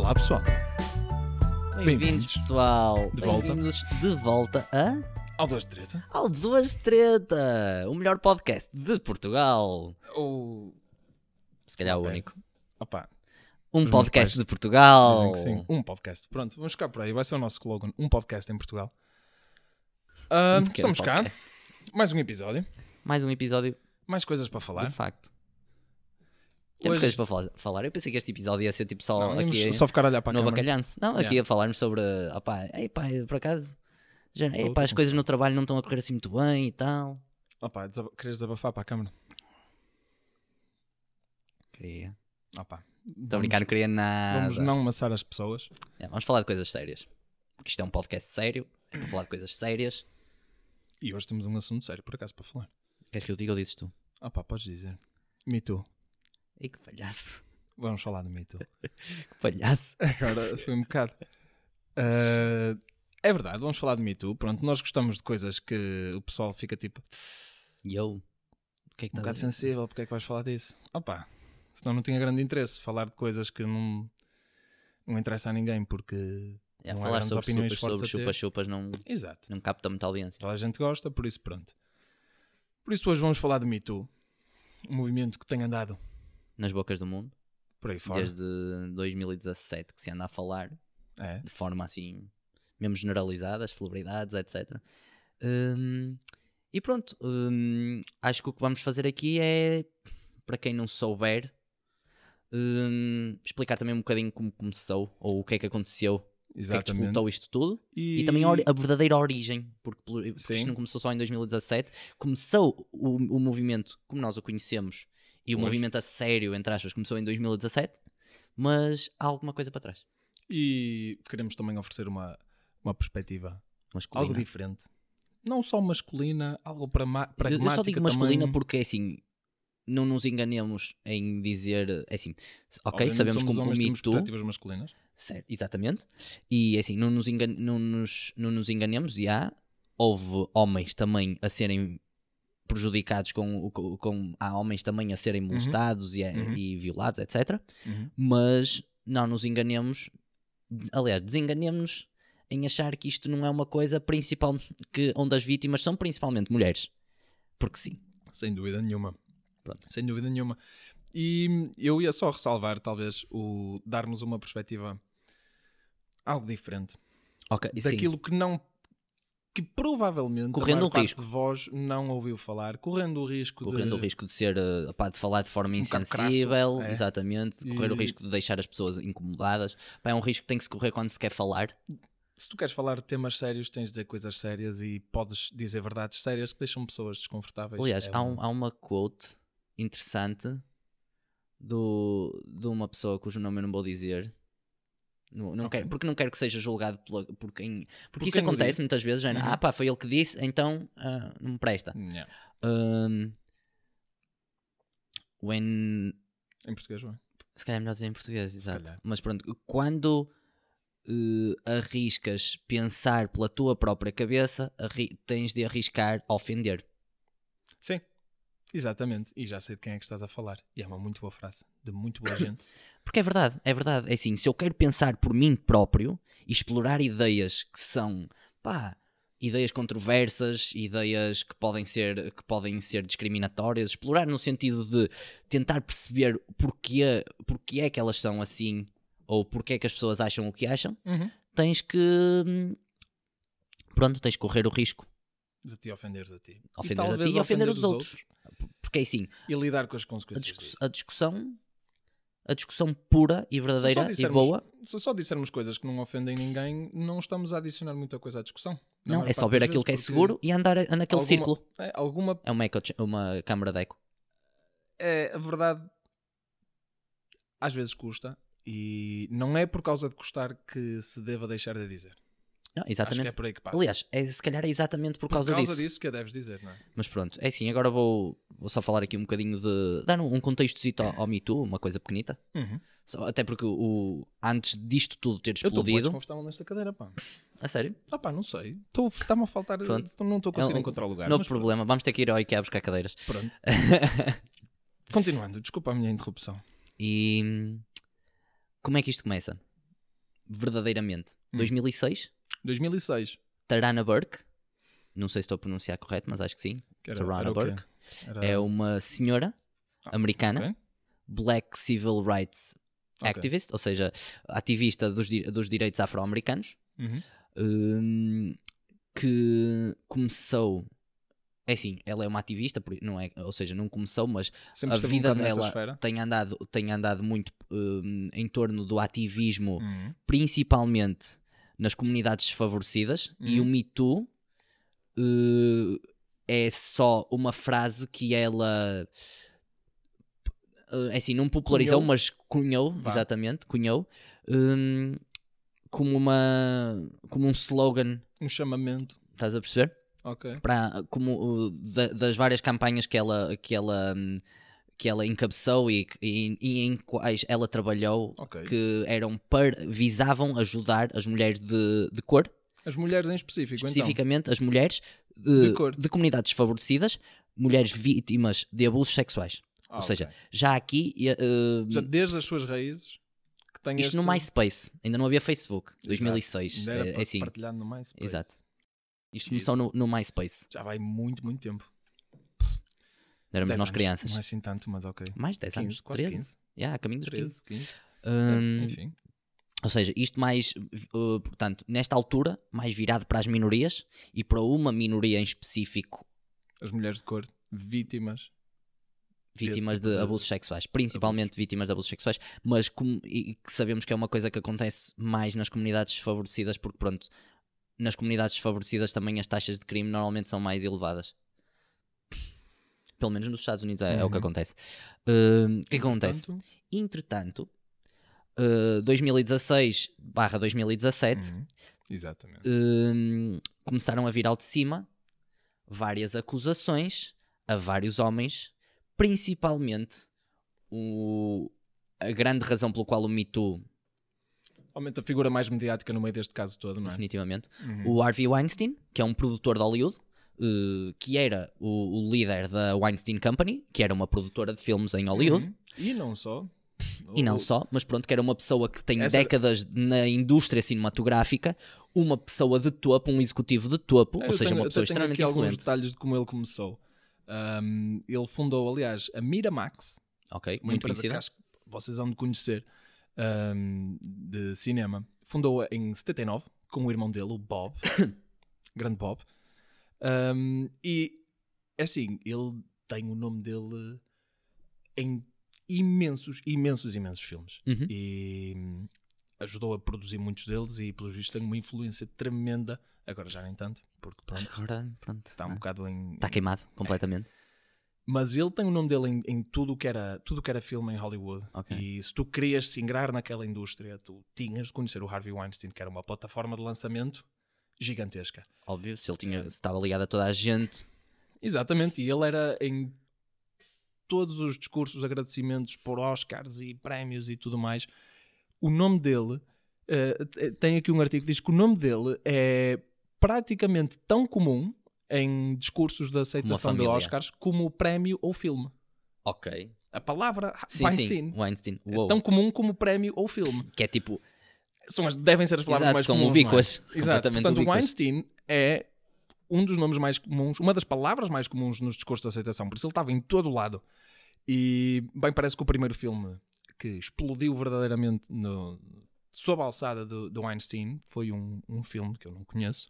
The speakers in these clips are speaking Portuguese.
Olá pessoal, Bem-vindos, Bem-vindos. pessoal. De volta. Bem-vindos de volta a ao Duas de Treta. ao Duas Treta, o melhor podcast de Portugal. Ou. Se calhar o único. Opá, Um meus podcast de Portugal. dizem que sim. Um podcast. Pronto, vamos ficar por aí. Vai ser o nosso slogan. Um podcast em Portugal. Ah, Um estamos cá. podcast. Mais um episódio. Mais um episódio, Mais coisas para falar. de facto. Temos Hoje- coisas para fala- falar. Eu pensei que este episódio ia ser tipo só Não, aqui só ficar a olhar para a no câmara. bacalhanço. Não, aqui Yeah. a falarmos sobre. Opá, ei pá, por acaso. Já, ei, pá, as coisas no trabalho não estão a correr assim muito bem e tal. Opá, desaba... queres desabafar para a câmara? Queria. Opá. Estou a brincar, não queria nada. Vamos não amassar as pessoas. É, vamos falar de coisas sérias. Porque isto é um podcast sério. É para falar de coisas sérias. E hoje temos um assunto sério, por acaso, para falar. Queres que eu diga ou dizes tu? Opá, podes dizer. Me Too. Ei, que palhaço. Vamos falar do Me Too. Que palhaço. Agora foi um bocado. Ah, é verdade, vamos falar de Me Too. Pronto, nós gostamos de coisas que o pessoal fica tipo E eu? O que é que um bocado sensível, porque é que vais falar disso? Opa, senão não tinha grande interesse falar de coisas que não, não interessa a ninguém, porque. É, não há falar grandes sobre opiniões chupas, sobre fortes ter. chupas-chupas não, Exato. não capta muita audiência. Toda a gente gosta, por isso pronto. Por isso hoje vamos falar de Me Too, um movimento que tem andado Nas bocas do mundo. por aí fora. Desde 2017 que se anda a falar. É. De forma assim, mesmo generalizada. As celebridades, etc. Hum, e pronto. hum, acho que o que vamos fazer aqui é, para quem não souber, hum, explicar também um bocadinho como começou. Ou o que é que aconteceu. O que é que Exatamente. isto tudo. E também a, a verdadeira origem, porque, porque Sim. isto não começou só em 2017, começou o, o movimento como nós o conhecemos e o movimento a sério, entre aspas, começou em 2017, mas há alguma coisa para trás. E queremos também oferecer uma, uma perspectiva Masculina. algo diferente. Não só masculina, algo eu, pragmática eu só digo masculina também. porque é assim, não nos enganemos em dizer, é assim, ok, Obviamente sabemos como o Too, perspectivas masculinas. Certo, exatamente. E assim, não nos, engan não nos, não nos enganemos, e há, houve homens também a serem prejudicados com, com, há homens também a serem molestados e, a- Uhum. e violados, etc. Mas não nos enganemos, aliás, desenganemos em achar que isto não é uma coisa principal, que, onde as vítimas são principalmente mulheres. Porque sim. Sem dúvida nenhuma. Pronto. Sem dúvida nenhuma. E eu ia só ressalvar, talvez, o darmos uma perspectiva algo diferente. Ok, sim. Daquilo que não. Que provavelmente Correndo a maior o parte risco. de vós não ouviu falar, correndo o risco correndo de. o risco de ser eh, pá, de falar de forma Um insensível, crasso, é. exatamente, correr o risco de deixar as pessoas incomodadas. Pá, é um risco que tem que se correr quando se quer falar. Se tu queres falar de temas sérios, tens de dizer coisas sérias e podes dizer verdades sérias que deixam pessoas desconfortáveis. Aliás, É há, um- um- há uma quote interessante do, de uma pessoa cujo nome eu não vou dizer. Não, não Ok. quero, porque não quero que seja julgado pela- por quem. Porque Por isso quem acontece muitas vezes. já, Uhum. Ah, pá, foi ele que disse, então ah, não me presta. Yeah. Um, when Em português, é? Se calhar é melhor dizer em português, exato. Mas pronto, quando eh, arriscas pensar pela tua própria cabeça, tens de arriscar ofender. Sim, exatamente. E já sei de quem é que estás a falar. E é uma muito boa frase, de muito boa gente. Porque é verdade, é verdade. É assim, se eu quero pensar por mim próprio e explorar ideias que são, pá, ideias controversas, ideias que podem ser, que podem ser discriminatórias, explorar no sentido de tentar perceber porquê, porquê é que elas são assim ou porquê é que as pessoas acham o que acham, tens que. Pronto, tens que correr o risco De ti ofenderes a ti. ofender a ti e ofender os outros. Porque é assim, E lidar com as a, consequências discuss- disso. a discussão, a discussão pura e verdadeira e boa, se só dissermos coisas que não ofendem ninguém, não estamos a adicionar muita coisa à discussão. Não, é só ver aquilo que é seguro e andar a- naquele alguma- círculo. É, alguma. É uma, eco, uma câmara de eco. É, a verdade. Às vezes custa. E não é por causa de custar que se deva deixar de dizer. Não, Acho que exatamente. é por aí que passa. Aliás, é, se calhar é exatamente por, causa, disso. disso que a deves dizer, não é? Mas pronto, é assim, agora vou, vou só falar aqui um bocadinho de. dar um, um contexto ao, ao Me Too, uma coisa pequenita. Só- até porque o, antes disto tudo ter Eu estou explodido. nesta cadeira, pá. A sério? Ah pá, não sei. Estou- Está-me a faltar. Pronto. Não estou a conseguir É um- encontrar o lugar. não problema, vamos ter que ir ao IKEA buscar cadeiras. Pronto. Continuando, desculpa a minha interrupção. E hum, como é que isto começa? verdadeiramente. Hum. 2006, 2006. Tarana Burke, não sei se estou a pronunciar correto, mas acho que sim. Que era, Tarana era? Burke. Era- É uma senhora Ah, americana, ok. Black Civil Rights. Activist, ou seja, ativista dos, dos direitos afro-americanos, Uhum. hum, que começou. É assim, ela é uma ativista, por- não é, ou seja, não começou, mas Sempre a um vida nessa dela tem andado, tem andado muito hum, em torno do ativismo, Uhum. principalmente nas comunidades desfavorecidas, e o Uhum. Me Too uh, é só uma frase que ela. uh, é assim, não popularizou, Cunhou. mas cunhou, Vá. exatamente, cunhou, hum, como uma. como um slogan, Um chamamento. estás a perceber? Ok. para como uh, da- das várias campanhas que ela que ela hum, que ela encabeçou e, e- e em quais ela trabalhou Ok. que eram para visavam ajudar as mulheres de, de cor As mulheres em específico, então. especificamente as mulheres de, De cor. de comunidades desfavorecidas mulheres vítimas de abusos sexuais Ah, ou seja ok. já aqui uh, Já desde as suas raízes que tem isto este... no MySpace ainda não havia Facebook Exato. 2006 Ainda era é, é assim partilhado no MySpace. exato isto começou no, no MySpace Já vai muito, muito tempo. Éramos 10 nós anos. crianças Não é assim tanto, mas ok. mais de 10 anos 15, quase 13 15. Yeah, a caminho dos 15 13, 15. Hum, É, enfim. Ou seja, isto mais, uh, portanto, nesta altura, mais virado para as minorias e para uma minoria em específico, As mulheres de cor, vítimas. vítimas tipo de de abusos sexuais, principalmente vítimas de abusos sexuais, mas como, e que sabemos que é uma coisa que acontece mais nas comunidades desfavorecidas, porque pronto, nas comunidades desfavorecidas também as taxas de crime normalmente são mais elevadas. Pelo menos nos Estados Unidos é, é o que Uhum. acontece. Uh, o que acontece? Portanto, Entretanto, uh, 2016 barra 2017 uhum, Exatamente. hum, começaram a vir ao de cima várias acusações a vários homens, principalmente o, a grande razão pelo qual o Me Too, Aumenta a figura mais mediática no meio deste caso todo, não é? definitivamente, Uhum. o Harvey Weinstein, que é um produtor de Hollywood, eh, que era o, o líder da Weinstein Company, que era uma produtora de filmes em Hollywood. Uhum. E não só. E não só, mas pronto, que era uma pessoa que tem Essa- décadas na indústria cinematográfica, uma pessoa de topo, um executivo de topo, Eu ou seja, tenho- uma pessoa tenho extremamente aqui alguns detalhes de como ele começou. Um, ele fundou, aliás, a Miramax, Ok, uma muito empresa que conhecida. acho que vocês vão de conhecer um, de cinema. Fundou-a em 79 com o irmão dele, o Bob, grande Bob. Um, e é assim, ele tem o nome dele em imensos, imensos, imensos filmes. Uhum. E hum, ajudou a produzir muitos deles e, pelo visto, tem uma influência tremenda. Agora já nem tanto, porque pronto, Agora, pronto. está um bocado em. Está queimado completamente. Mas ele tem o nome dele em, em tudo o que era tudo que era filme em Hollywood. Ok. E se tu querias se ingrar naquela indústria, tu tinhas de conhecer o Harvey Weinstein, que era uma plataforma de lançamento gigantesca. Óbvio, se ele tinha, se estava ligado a toda a gente. Exatamente, e ele era em todos os discursos de agradecimentos por Oscars e prémios e tudo mais. O nome dele, eh, t- tem aqui um artigo que diz que o nome dele é praticamente tão comum em discursos de aceitação de. Oscars como o prémio ou filme. Ok. A palavra Sim, Weinstein sim. Weinstein. é tão comum como prémio ou filme. Que é tipo. São as, devem ser as palavras Exato, mais são comuns. ubíquas. não é? Exato. Portanto, o ubíquas. Weinstein é um dos nomes mais comuns, uma das palavras mais comuns nos discursos de aceitação, por isso ele estava em todo o lado. E bem, parece que o primeiro filme que explodiu verdadeiramente no, sob a alçada do, do Weinstein foi um, um filme que eu não conheço.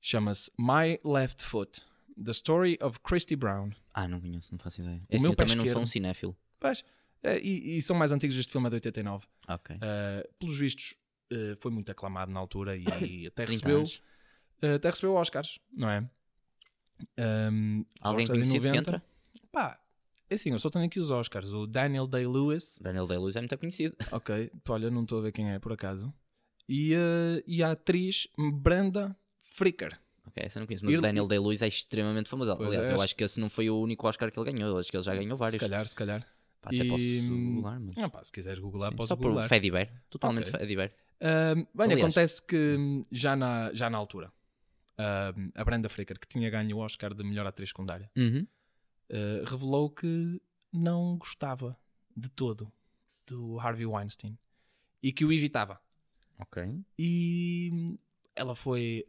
Chama-se My Left Foot. The Story of Christy Brown. Ah, não conheço, não faço ideia. O É assim, meu eu também não sou um cinéfilo. Pois, eh, e, e são mais antigos, este filme é de 89. Ok. Uh, pelos vistos, uh, foi muito aclamado na altura e até 30 recebeu, até recebeu Oscars, não é? Um, Alguém conhecido que 90. entra? Pá, é assim, eu só tenho aqui os Oscars. O Daniel Day-Lewis, Daniel Day-Lewis é muito conhecido. ok, olha, não estou a ver quem é por acaso. E, e a atriz Brenda Fricker. Ok, essa eu não conheço. Mas o Daniel Day-Lewis é extremamente famoso. Aliás, é, eu acho- que esse não foi o único Oscar que ele ganhou. Eu acho que ele já ganhou Se vários. calhar, se calhar. Pá, até E- posso googlar, mas... Ah, pá, se quiseres googlar, Sim, podes Só por googlar. Fediver. Totalmente Ok. Fediver. Um, bem, Aliás. acontece que hum, já na, já na altura, um, a Brenda Fricker, que tinha ganho o Oscar de melhor atriz secundária, Uhum. uh, revelou que não gostava de todo do Harvey Weinstein e que o evitava. Ok. E ela foi.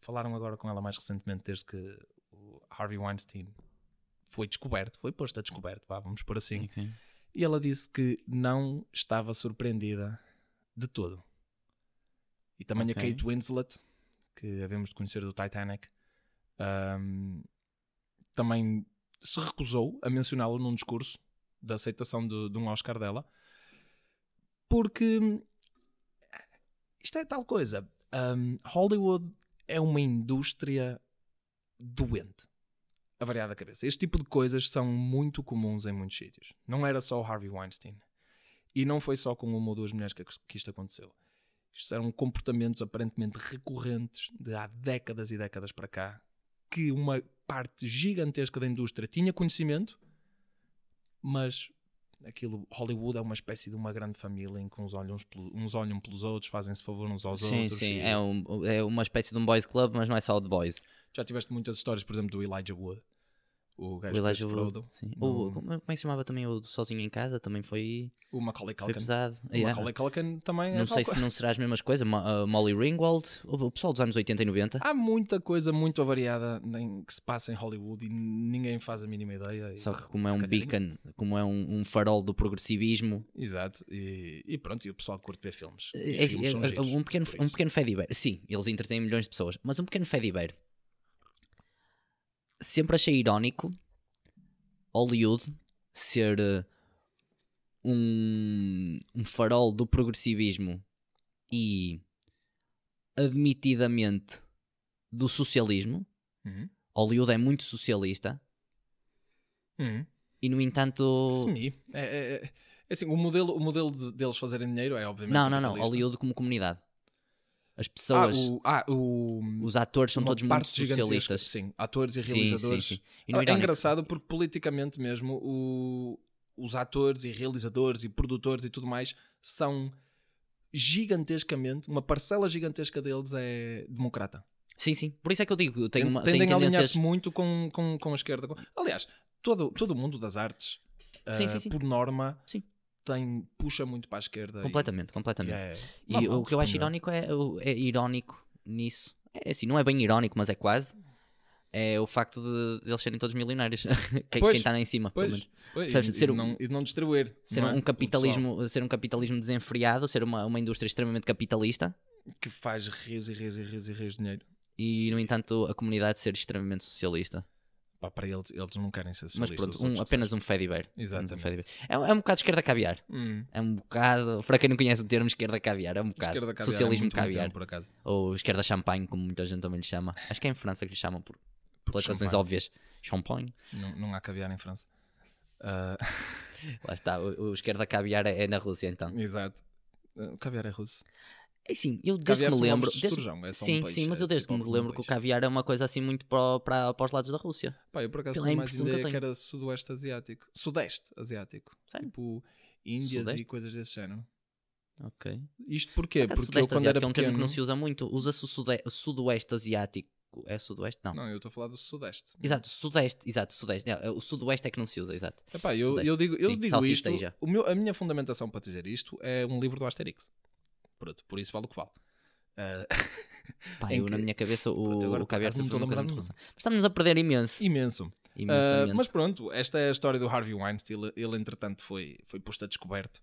falaram agora com ela mais recentemente, desde que o Harvey Weinstein foi descoberto, foi posto a descoberto, vá, vamos por assim. ok. E ela disse que não estava surpreendida de todo. E também Ok. a Kate Winslet, que havemos de conhecer do Titanic, ahm, também se recusou a mencioná-lo num discurso da aceitação de, de um Oscar dela, porque isto é tal coisa. ahm, Hollywood é uma indústria doente a variar da cabeça. Este tipo de coisas são muito comuns em muitos sítios. Não era só o Harvey Weinstein. E não foi só com uma ou duas mulheres que, que isto aconteceu. Isto eram comportamentos aparentemente recorrentes de há décadas e décadas para cá, que uma parte gigantesca da indústria tinha conhecimento, mas aquilo, Hollywood é uma espécie de uma grande família em que uns olham, uns, uns olham pelos outros, fazem-se favor uns aos Sim, outros. sim. e- É, um, é uma espécie de um boys club, mas não é só de boys. Já tiveste muitas histórias, por exemplo, do Elijah Wood, o O gajo Elijah Wood, Frodo. sim. no- O- como, é que se chamava também o Sozinho em Casa? Também foi, O Macaulay foi Culkin. pesado. O Yeah. Macaulay Culkin também é Não sei se não será as mesmas coisas. Mo- uh, Molly Ringwald, o, o pessoal dos anos 80 e 90. Há muita coisa muito variada que se passa em Hollywood e ninguém faz a mínima ideia. e- Só que como é um calhar beacon, como é um, um farol do progressivismo, Exato. E, e pronto, e o pessoal curte ver filmes. É- filmes são é- giros, um, pequeno, um pequeno Fediver. Sim, eles entretêm milhões de pessoas, mas um pequeno Fediver. Sempre achei irónico Hollywood ser uh, um, um farol do progressivismo e admitidamente do socialismo. Uhum. Hollywood é muito socialista Uhum. e, no entanto. Semi. É, é- é- é assim, o modelo, o modelo de- deles fazerem dinheiro é obviamente. Não, não, não. Hollywood como comunidade. As Ah, pessoas, o, ah, o, os atores são todos muito socialistas. Sim, atores e Sim, realizadores. sim, sim. E no é engraçado porque politicamente mesmo o- os atores e realizadores e produtores e tudo mais são gigantescamente, uma parcela gigantesca deles é democrata. Sim, sim. Por isso é que eu digo, tem uma, Tendem a tendências. alinhar-se muito com, com, com a esquerda. Aliás, todo, todo o mundo das artes, Sim, ah, sim, sim. por norma, Sim. Tem, puxa muito para a esquerda. Completamente, e completamente. é E o que eu acho irónico é, o- é irónico nisso. É assim, não é bem irónico, mas é quase. É o facto de, de eles serem todos milionários. quem está lá em cima, pelo Pois, menos. pois, e, Ser de um- não, e não distribuir. Ser não é? um capitalismo, ser um capitalismo desenfreado, ser uma, uma indústria extremamente capitalista que faz rios e rios e rios e rios de dinheiro. e, no entanto, a comunidade ser extremamente socialista. Pá, para eles, eles não querem ser Mas pronto, um- apenas um Fediver. Exatamente. É, um- é um bocado esquerda caviar. Hum. É um bocado, para quem não conhece o termo esquerda caviar, é um bocado. Caviar é Socialismo bom caviar. termo, por acaso. Ou esquerda champanhe, como muita gente também lhe chama. Acho que é em França que lhe chamam por, Porque pelas razões champanhe. óbvias. Champagne. Não, não há caviar em França. Ah, Lá está, o, o esquerda caviar é, é na Rússia então. exato. O caviar é russo. É sim, eu desde Caviar que me lembro. de desde- esturjão, é só um sim, peixe, sim, mas é eu desde tipo que me de um lembro que o caviar é uma coisa assim muito para, para, para os lados da Rússia. Pá, eu por acaso tinha mais que eu ideia que tenho. era sudoeste asiático. Sudeste asiático. Sério? Tipo Índias Sudeste? e coisas desse género. Ok. Isto porquê? Porque eu Sudeste quando era Asiático é um termo que pequeno... não se usa muito. Usa-se o sude- Sudoeste Asiático. É Sudoeste? Não. Não, eu estou a falar do Sudeste. Exato, Sudeste, exato, Sudeste. Não, O Sudoeste é que não se usa, exato. Epá, eu, Sudeste. eu digo, eu Sim, digo isto. O meu, a minha fundamentação para dizer isto é um livro do Asterix. Pronto, por isso vale o que vale. Ah, Pá, eu, na que- minha cabeça o, Pronto, agora o sempre foi muito lembrar russa. Mas estamos a perder imenso. imenso. Imensamente. mas pronto, esta é a história do Harvey Weinstein. Ele, ele, entretanto, foi, foi posto a descoberto.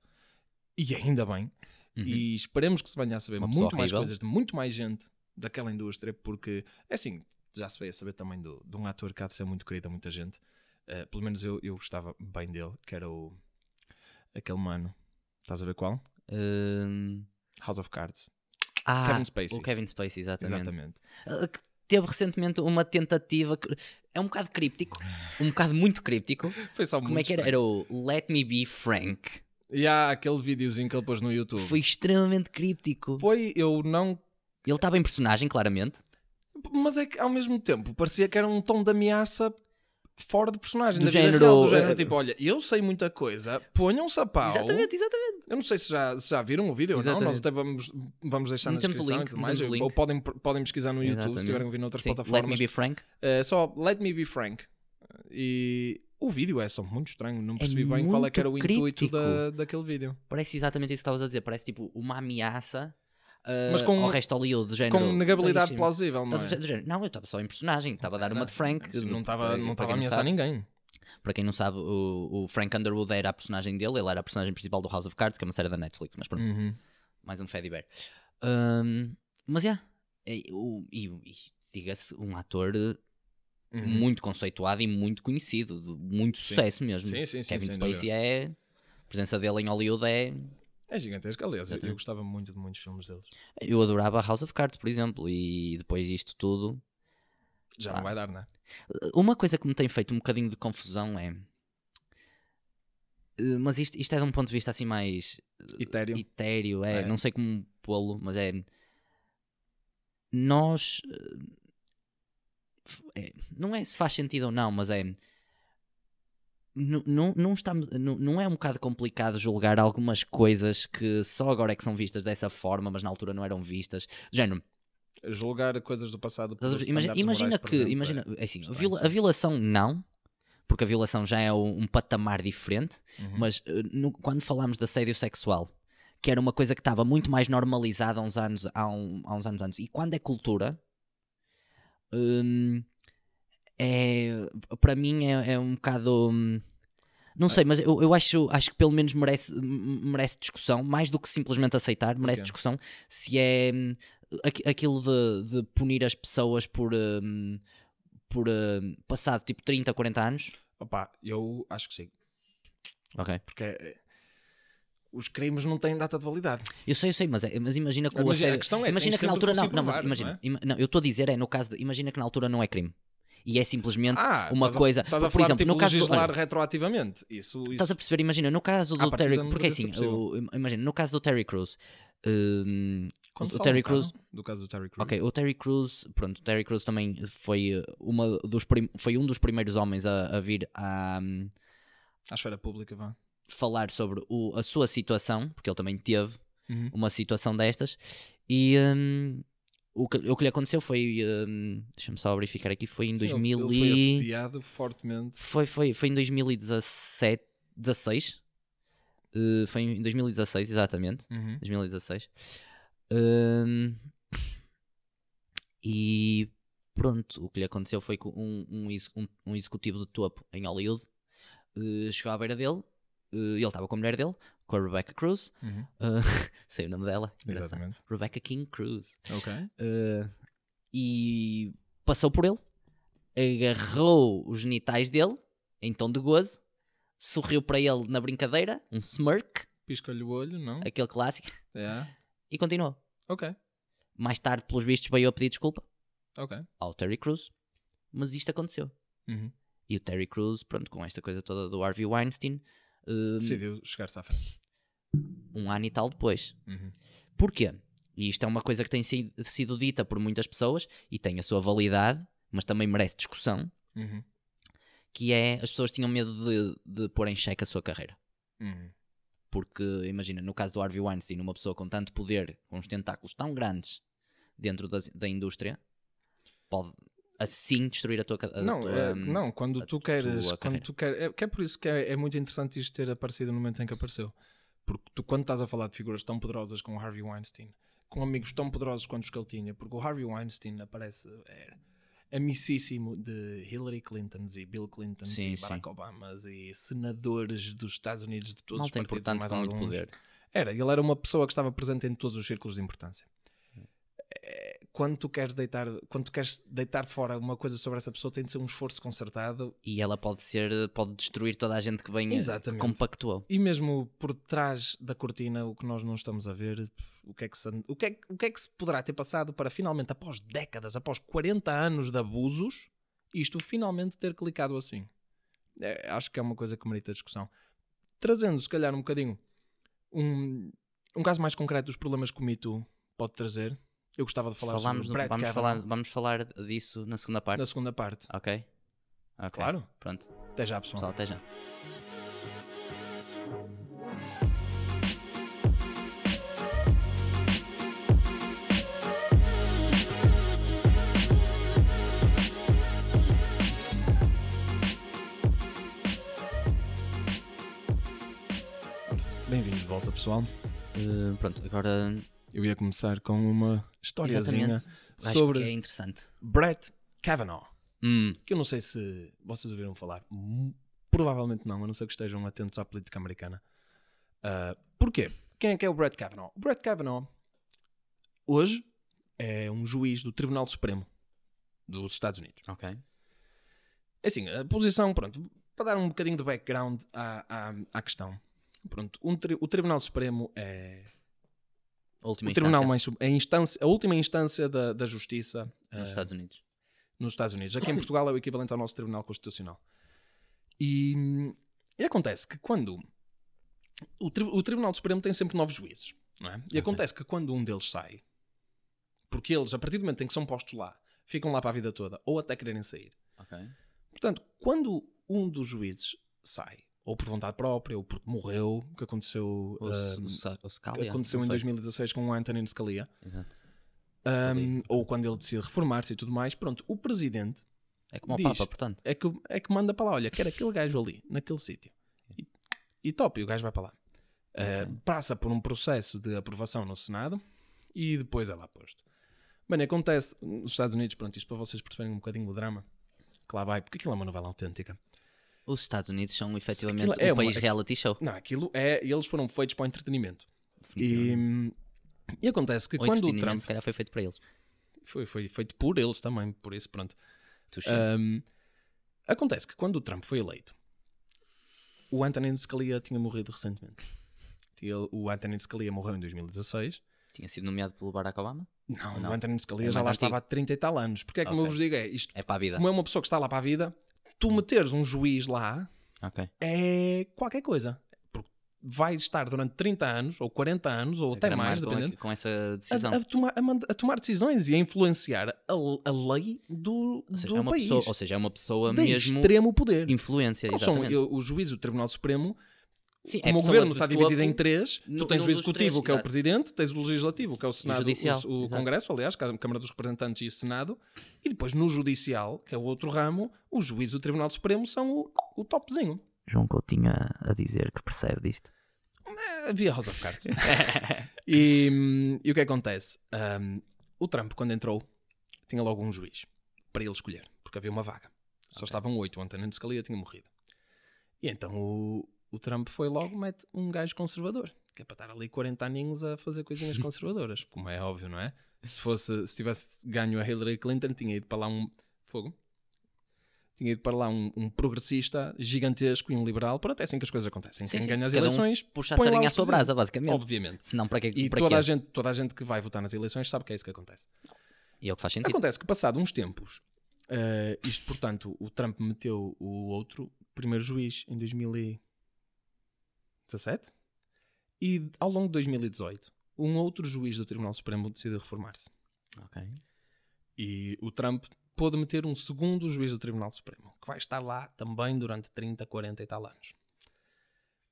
E ainda bem. Uhum. E esperemos que se venha a saber Uma muito mais horrível. coisas de muito mais gente daquela indústria, porque, é assim, já se veio a saber também do, de um ator que há de ser muito querido a muita gente. Ah, pelo menos eu, eu gostava bem dele, que era o. aquele mano. Estás a ver qual? Hum, House of Cards. ah, Kevin Spacey. o Kevin Spacey, exatamente. Exatamente. Uh, que teve recentemente uma tentativa que é um bocado críptico, um bocado muito críptico. Foi só Como é muito que era? Era o Let Me Be Frank. E há aquele videozinho que ele pôs no YouTube. Foi extremamente críptico. Foi, eu não. Ele estava em personagem, claramente. Mas é que ao mesmo tempo parecia que era um tom de ameaça fora de personagem. Do da género, real, do género eh, tipo, olha, eu sei muita coisa, ponham-se a pau. Exatamente, exatamente. Eu não sei se já, se já viram o vídeo ou não, Exatamente. nós até vamos, vamos deixar na Metemos o descrição link, e tudo mais. Ou podem, podem pesquisar no YouTube se Exatamente. tiverem a ouvir noutras Sim, Let Me plataformas. Be Frank. É só Let Me Be Frank. E o vídeo é só muito estranho, não percebi bem qual é que era o muito intuito da, daquele vídeo. Parece exatamente isso que estavas a dizer. Parece tipo uma ameaça uh, Mas com- ao resto Hollywood, do género. Com negabilidade plausível, não é? género, Não, eu estava só em personagem, estava a dar uma de Frank. Sim, não estava a ameaçar ninguém. Para quem não sabe, o, o Frank Underwood era a personagem dele, ele era a personagem principal do House of Cards, que é uma série da Netflix, mas pronto, Uhum. mais um Freddy Bear. Ahm, mas é, e, diga-se, um ator eh, Uhum. muito conceituado e muito conhecido, muito Sim. sucesso mesmo. Sim, sim, sim. Kevin Spacey é. A presença dele em Hollywood é. É gigantesco. Aliás, eu- eu gostava muito de muitos filmes deles. Eu adorava House of Cards, por exemplo, e depois disto tudo. Já Ah. não vai dar, não é? Uma coisa que me tem feito um bocadinho de confusão é. eh, Mas isto, isto é de um ponto de vista assim mais Etéreo. etéreo, é, É. não sei como pô-lo, mas é. Nós. eh, é, não é se faz sentido ou não, mas é. Não, não, estamos, não, não é um bocado complicado julgar algumas coisas que só agora é que são vistas dessa forma, mas na altura não eram vistas. Género, Julgar coisas do passado. Imagina, imagina morais que, presentes imagina, é- é assim, a, viola- a violação não, porque a violação já é um, um patamar diferente, Uhum. mas eh, no- quando falamos de assédio sexual, que era uma coisa que estava muito mais normalizada há uns anos, há, um- há uns anos antes, e quando é cultura, hum, é, para mim é, é um bocado. hum, Não sei, mas eu, eu acho, acho que pelo menos merece, merece discussão, mais do que simplesmente aceitar, merece Ok. discussão se é hum, aqu- aquilo de, de punir as pessoas por, hum, por hum, passado tipo 30, 40 anos. Opa, eu acho que sim. Ok. Porque é- os crimes não têm data de validade. Eu sei, eu sei, mas, é- mas imagina que o Imagina, assédio. a questão é, imagina que na altura não, não, mas imagina, não é? ima- não, eu estou a dizer é no caso de, imagina que na altura não é crime. E é simplesmente Ah, uma estás a- coisa. Estás a por exemplo, tipo no caso do, legislar olha, retroativamente. Isso, isso Estás a perceber? Imagina, no caso À do Terry Porque deveria assim, o- imagina, no caso do Terry Crews, hum, o Terry Crews- não? Do caso do Terry Crews. ok, o Terry Crews, pronto, o Terry Crews também foi, uh, uma dos prim- foi um dos primeiros homens a, a vir a hum, À esfera pública, vá. falar sobre o- a sua situação, porque ele também teve Uhum. uma situação destas, e hum, o, que, o que lhe aconteceu foi, hum, deixa-me só verificar aqui, foi em Sim, ele- 2000 ele foi assediado fortemente. Foi, foi, foi em 2017, 16. Uh, foi em 2016, exatamente. Uhum. 2016. Hum, e pronto, o que lhe aconteceu foi que um, um, um- um executivo de topo em Hollywood uh, chegou à beira dele. uh, ele estava com a mulher dele, com a Rebecca Cruz. Uhum. Uh, sei o nome dela. engraçado. Exatamente. Rebecca King Cruz. Ok. Uh, e passou por ele, agarrou os genitais dele em tom de gozo, sorriu para ele na brincadeira, um smirk, Pisca-lhe o olho, não? aquele clássico, É. e continuou. Ok. Mais tarde, pelos vistos, veio a pedir desculpa Ok. ao Terry Crews, mas isto aconteceu. Uhum. E o Terry Crews, pronto, com esta coisa toda do Harvey Weinstein, uh, Decidiu chegar-se à frente. Um ano e tal depois. Uhum. Porquê? E isto é uma coisa que tem si- sido dita por muitas pessoas e tem a sua validade, mas também merece discussão, Uhum. que é as pessoas tinham medo de, de pôr em xeque a sua carreira. Uhum. Porque, imagina, no caso do Harvey Weinstein, uma pessoa com tanto poder, com os tentáculos tão grandes dentro da, da indústria, pode assim destruir a tua carreira. Não, é, não, quando a tu tua queres. Quando carreira. tu quer, é, que é por isso que é, é muito interessante isto ter aparecido no momento em que apareceu. Porque tu, quando estás a falar de figuras tão poderosas como o Harvey Weinstein, com amigos tão poderosos quanto os que ele tinha, porque o Harvey Weinstein aparece. É, amicíssimo de Hillary Clinton e Bill Clinton Sim, e sim. Barack Obama e senadores dos Estados Unidos de todos Malta os partidos importante mais com muito alguns. poder. Era, ele era uma pessoa que estava presente em todos os círculos de importância. Quando tu queres deitar, quando tu queres deitar fora uma coisa sobre essa pessoa, tem de ser um esforço concertado E ela pode ser, pode destruir toda a gente que vem Exatamente. que compactuou. e mesmo por trás da cortina, o que nós não estamos a ver, o que é que se, o que é, o que, é que se poderá ter passado para finalmente, após décadas, após 40 anos de abusos, isto finalmente ter clicado assim. É, acho que é uma coisa que merita discussão. Trazendo, se calhar, um bocadinho um, um caso mais concreto dos problemas que o Me Too pode trazer. Eu gostava de falar Falamos sobre no- vamos, Kavanaugh falar, vamos falar disso na segunda parte. na segunda parte. Ok? Ok. Claro. Pronto, Até já, pessoal. pessoal, até já. Bem-vindos de volta, pessoal. Uh, pronto, agora Eu ia começar com uma historiazinha Exatamente. Sobre que é interessante. Brett Kavanaugh. Hum, Que eu não sei se vocês ouviram falar. Provavelmente não, a não ser que estejam atentos à política americana. Ah, porquê? Quem é que é o Brett Kavanaugh? O Brett Kavanaugh, hoje, é um juiz do Tribunal Supremo dos Estados Unidos. ok. É assim, a posição, pronto, para dar um bocadinho de background à, à, à questão. Pronto, um tri- o Tribunal Supremo é última o tribunal instância mais a, instância, a última instância da, da justiça nos ah, Estados Unidos. nos Estados Unidos. Aqui em Portugal é o equivalente ao nosso Tribunal Constitucional. E, e acontece que quando o, tri- o Tribunal Supremo tem sempre novos juízes, é? E acontece que quando um deles sai, porque eles, a partir do momento em que são postos lá, ficam lá para a vida toda, ou até quererem sair. Ok. Portanto, quando um dos juízes sai, ou por vontade própria, ou porque morreu, que aconteceu, O, ah, o, o que Scalia, aconteceu em foi? 2016 com o Antonin Scalia, um, ou quando ele decide reformar-se e tudo mais, pronto, o presidente É como o Diz. Papa, portanto. é que, é que manda para lá, olha, quer aquele gajo ali, naquele sítio. E, e top, e o gajo vai para lá. Uh, passa por um processo de aprovação no Senado e depois é lá posto. Bem, acontece nos Estados Unidos, pronto, isto para vocês perceberem um bocadinho o drama que lá vai, porque aquilo é uma novela autêntica. Os Estados Unidos são efetivamente aquilo é um uma- país reality show. Não, aquilo é, eles foram feitos para o entretenimento. Definitivamente. E, e acontece que o quando o Trump se calhar, foi feito para eles. foi, foi feito por eles também, por isso, pronto. Um, acontece que quando o Trump foi eleito, o Antonin Scalia tinha morrido recentemente. O Antonin Scalia morreu em 2016. Tinha sido nomeado pelo Barack Obama. Não, Não. o Antonin Scalia É já lá antigo. estava há 30 e tal anos. Porque é como eu Ok. vos digo, é isto, É para a vida. como é uma pessoa que está lá para a vida, tu meteres um juiz lá Ok. é qualquer coisa. Porque vai estar durante 30 anos, ou 40 anos, ou até mais, dependendo, com essa a, decisão. a tomar, a a tomar decisões e a influenciar a, a lei do, ou, seja, do é uma país. pessoa, ou seja, é uma pessoa de mesmo extremo poder. influência. Não são Exatamente. eu- o juiz do Tribunal Supremo, Sim, é como o pessoa governo de está dividido em três, no- tu tens o Executivo, três, que é o. Presidente, tens o Legislativo, que é o Senado, o, o exato. Congresso, aliás, é a Câmara dos Representantes e o Senado, e depois no Judicial, que é o outro ramo, os juízes do Tribunal Supremo são o, o topzinho. João Coutinho a dizer que percebe disto. É, Via House of Cards. e, hum, e o que acontece? Hum, o Trump, quando entrou, tinha logo um juiz para ele escolher, porque havia uma vaga. Só estavam oito, o António Scalia tinha morrido. E então o, o Trump foi logo, mete um gajo conservador, que é para estar ali 40 aninhos a fazer coisinhas conservadoras, como é óbvio, não é? Se fosse, se tivesse ganho a Hillary Clinton, tinha ido para lá um fogo. Tinha ido para lá um, um progressista gigantesco e um liberal. Pronto, é assim que as coisas acontecem. Sim, Quem sim. ganha as Cada um eleições Puxa a sardinha à sua brasa, basicamente. Obviamente. Se não, para que E para toda quê? a, gente, toda a gente que vai votar nas eleições sabe que é isso que acontece. E é o que faz sentido. Acontece que, passado uns tempos, eh, isto, portanto, o Trump meteu o outro primeiro juiz em 2017 e, ao longo de 2018, um outro juiz do Tribunal Supremo decidiu reformar-se. Ok. E o Trump pôde meter um segundo juiz do Tribunal Supremo, que vai estar lá também durante 30, 40 e tal anos.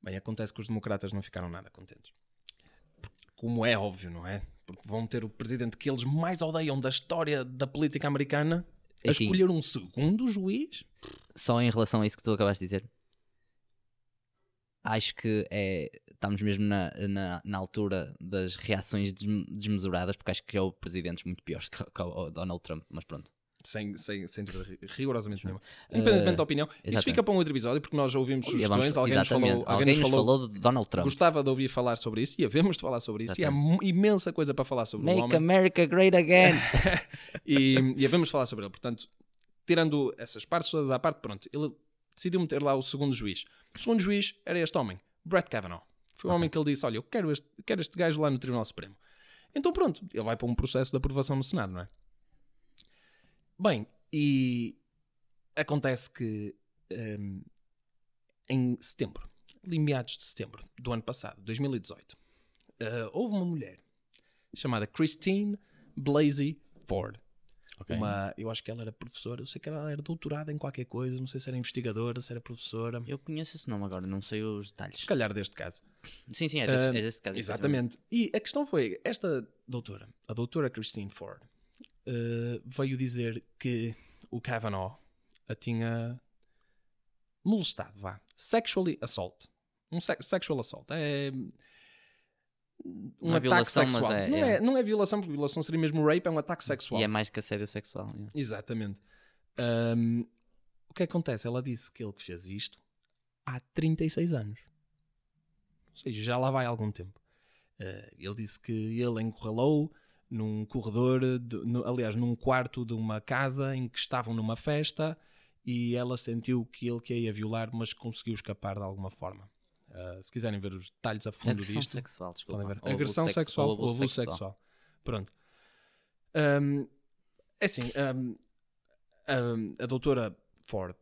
Bem, acontece que os democratas não ficaram nada contentes. Como é óbvio, não é? Porque vão ter o presidente que eles mais odeiam da história da política americana a escolher um segundo juiz? Só em relação a isso que tu acabaste de dizer, acho que é, estamos mesmo na, na, na altura das reações desm- desmesuradas, porque acho que há presidentes muito piores que, que o Donald Trump, mas pronto. Sem, sem, sem rigorosamente nenhuma. Independentemente da opinião. Isso Eh, exatamente. fica para um outro episódio, porque nós ouvimos sugestões, vamos- alguém nos falou, exatamente. alguém nos falou falou de Donald Trump. Gostava de ouvir falar sobre isso e havemos de falar sobre isso. E há Exatamente. imensa coisa para falar sobre o Make homem America Great Again. e, e havemos de falar sobre ele. Portanto, tirando essas partes todas à parte, pronto, ele decidiu meter lá o segundo juiz. O segundo juiz era este homem, Brett Kavanaugh. Foi o homem que ele disse: Olha, eu quero este, quero este gajo lá no Tribunal Supremo. Então, pronto, ele vai para um processo de aprovação no Senado, não é? Bem, e acontece que hum, em setembro, ali meados de setembro do ano passado, 2018, eh, houve uma mulher chamada Christine Blasey Ford. Uma, eu acho que ela era professora, eu sei que ela era doutorada em qualquer coisa, não sei se era investigadora, se era professora. Eu conheço esse nome agora, não sei os detalhes. Se calhar deste caso. Sim, sim, é desse, Ah, é desse caso. Exatamente. E a questão foi: esta doutora, a doutora Christine Ford, eh, veio dizer que o Kavanaugh a tinha molestado, vá. Sexually assault. Um se- sexual assault. É. um é ataque violação, mas sexual. é- não, é. é. não é violação, porque violação seria mesmo rape, é um ataque sexual. E é mais que assédio sexual. yeah. Exatamente. Ahm, o que acontece? Ela disse que ele que fez isto há 36 anos. Ou seja, já lá vai há algum tempo. Ah, ele disse que ele encurralou num corredor, de- no- aliás, num quarto de uma casa em que estavam numa festa e ela sentiu que ele que a ia violar, mas conseguiu escapar de alguma forma. Ah, se quiserem ver os detalhes a fundo Agressão disto, sexual, desculpa. Podem ver. Agressão sexual ou abuso sexual. Pronto. Hum, é assim, hum, a doutora Ford,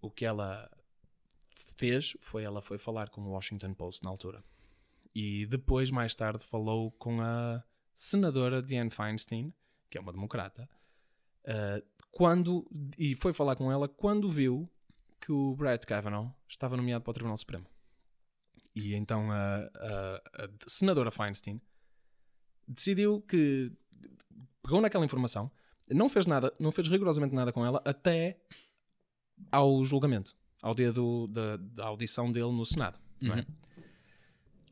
o que ela fez foi ela foi falar com o Washington Post na altura. E depois, mais tarde, falou com a senadora Dianne Feinstein, que é uma democrata, uh, quando, e foi falar com ela quando viu que o Brett Kavanaugh estava nomeado para o Tribunal Supremo. E então a, a- a senadora Feinstein decidiu que pegou naquela informação, não fez nada, não fez rigorosamente nada com ela até ao julgamento, ao dia do- da, da audição dele no Senado. é? Uhum.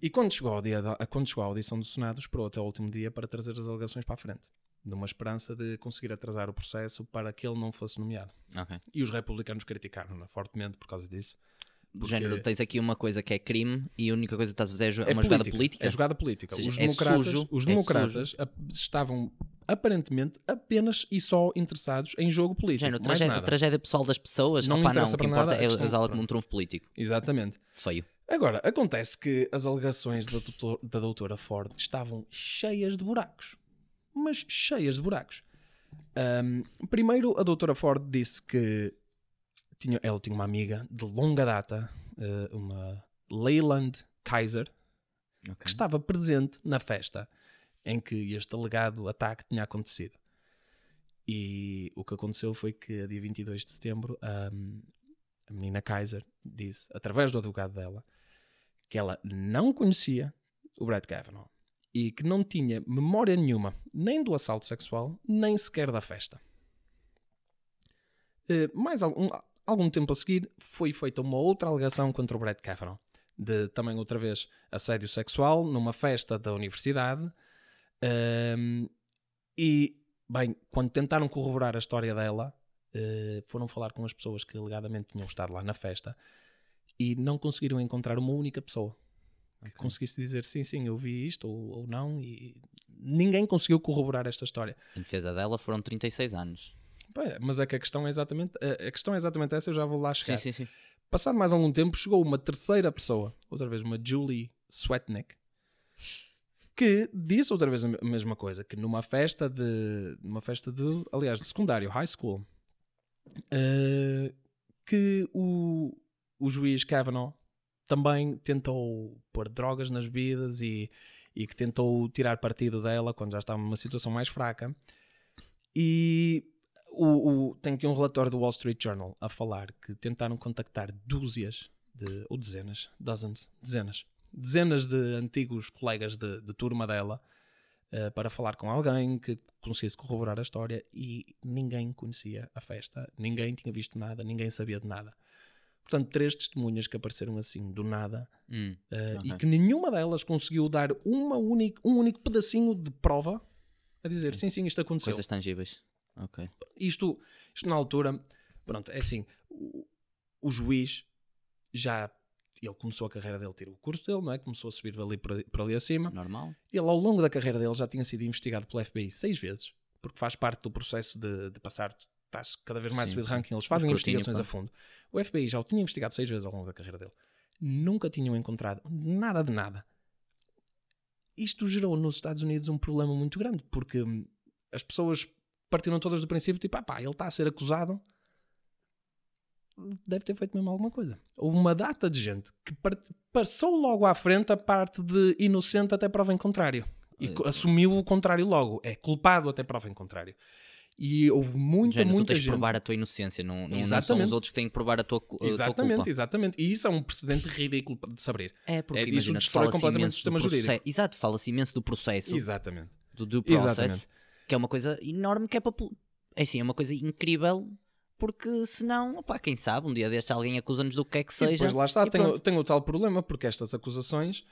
E quando chegou, ao dia da, quando chegou à audição do Senado, esperou até o último dia para trazer as alegações para a frente, numa esperança de conseguir atrasar o processo para que ele não fosse nomeado. Ok. E os republicanos criticaram-na fortemente por causa disso. Do género, tens aqui uma coisa que é crime e a única coisa que estás a fazer é jo- É uma jogada política. É jogada política. Seja, os é democratas, sujo, os é democratas ap- estavam aparentemente apenas e só interessados em jogo político. Género, mais tragédia, nada. tragédia pessoal das pessoas, Não Opa, não, o que importa é usá-la como um trunfo político. Exatamente. Feio. Agora, acontece que as alegações da, doutor- da doutora Ford estavam cheias de buracos. Mas cheias de buracos. Ahm, primeiro, a doutora Ford disse que tinha, ela tinha uma amiga de longa data, eh, uma Leyland Kaiser, Ok. que estava presente na festa em que este alegado ataque tinha acontecido. E o que aconteceu foi que a dia 22 de setembro ahm, a menina Kaiser disse, através do advogado dela, que ela não conhecia o Brett Kavanaugh e que não tinha memória nenhuma nem do assalto sexual, nem sequer da festa. Eh, mais algum, algum tempo a seguir foi feita uma outra alegação contra o Brett Kavanaugh de também outra vez assédio sexual numa festa da universidade. Ahm, e, bem, quando tentaram corroborar a história dela, eh, foram falar com as pessoas que alegadamente tinham estado lá na festa e não conseguiram encontrar uma única pessoa que Ok. conseguisse dizer sim, sim, eu vi isto ou, ou não. E ninguém conseguiu corroborar esta história. Em defesa dela foram 36 anos. Pá, Mas é que a questão é exatamente a questão é exatamente essa, eu já vou lá chegar. Sim, sim, sim. Passado mais algum tempo, chegou uma terceira pessoa, outra vez uma Julie Swetnick, que disse outra vez a me- a mesma coisa, que numa festa de, numa festa de, aliás, de secundário, high school, eh, que o, o juiz Kavanaugh também tentou pôr drogas nas bebidas e, e que tentou tirar partido dela quando já estava numa situação mais fraca. E o, o- tem aqui um relatório do Wall Street Journal a falar que tentaram contactar dúzias de, ou dezenas, dozens, dezenas, dezenas de antigos colegas de, de turma dela eh, para falar com alguém que conseguisse corroborar a história e ninguém conhecia a festa, ninguém tinha visto nada, ninguém sabia de nada. Portanto, três testemunhas que apareceram assim do nada Hum, eh, e Ok. que nenhuma delas conseguiu dar uma única, um único pedacinho de prova a dizer sim, sim, isto aconteceu coisas tangíveis. Ok. isto, isto na altura, pronto, é assim, o, o juiz já, ele começou a carreira dele, tirou o curso dele, não é? Começou a subir ali por, por ali acima. Normal. Ele, ao longo da carreira dele, já tinha sido investigado pelo FBI seis vezes, porque faz parte do processo de, de passar, estás cada vez mais Sim, subido de sim. ranking, eles fazem escrutínio, investigações a fundo. O FBI já o tinha investigado seis vezes ao longo da carreira dele. Nunca tinham encontrado nada de nada. Isto gerou nos Estados Unidos um problema muito grande, porque as pessoas partiram todas do princípio, tipo, ah pá, ele está a ser acusado, deve ter feito mesmo alguma coisa. Houve uma data de gente que passou logo à frente a parte de inocente até prova em contrário. E co- assumiu o contrário logo. É culpado até prova em contrário. E houve muita, Género, tu muita tens de gente. provar a tua inocência, não, não, não são os outros que têm que provar a tua, a tua Exatamente, culpa. exatamente. E isso é um precedente ridículo de se abrir. É, porque É, isso imagina, destrói fala-se completamente o sistema do jurídico. processo. Exato, fala-se imenso do processo, Exatamente. do due process, Exatamente. Que é uma coisa enorme que é para... É assim, é uma coisa incrível, porque senão, opá, quem sabe, um dia deste alguém acusa-nos do que é que E seja. depois lá está, tem, o- tem o tal problema, porque estas acusações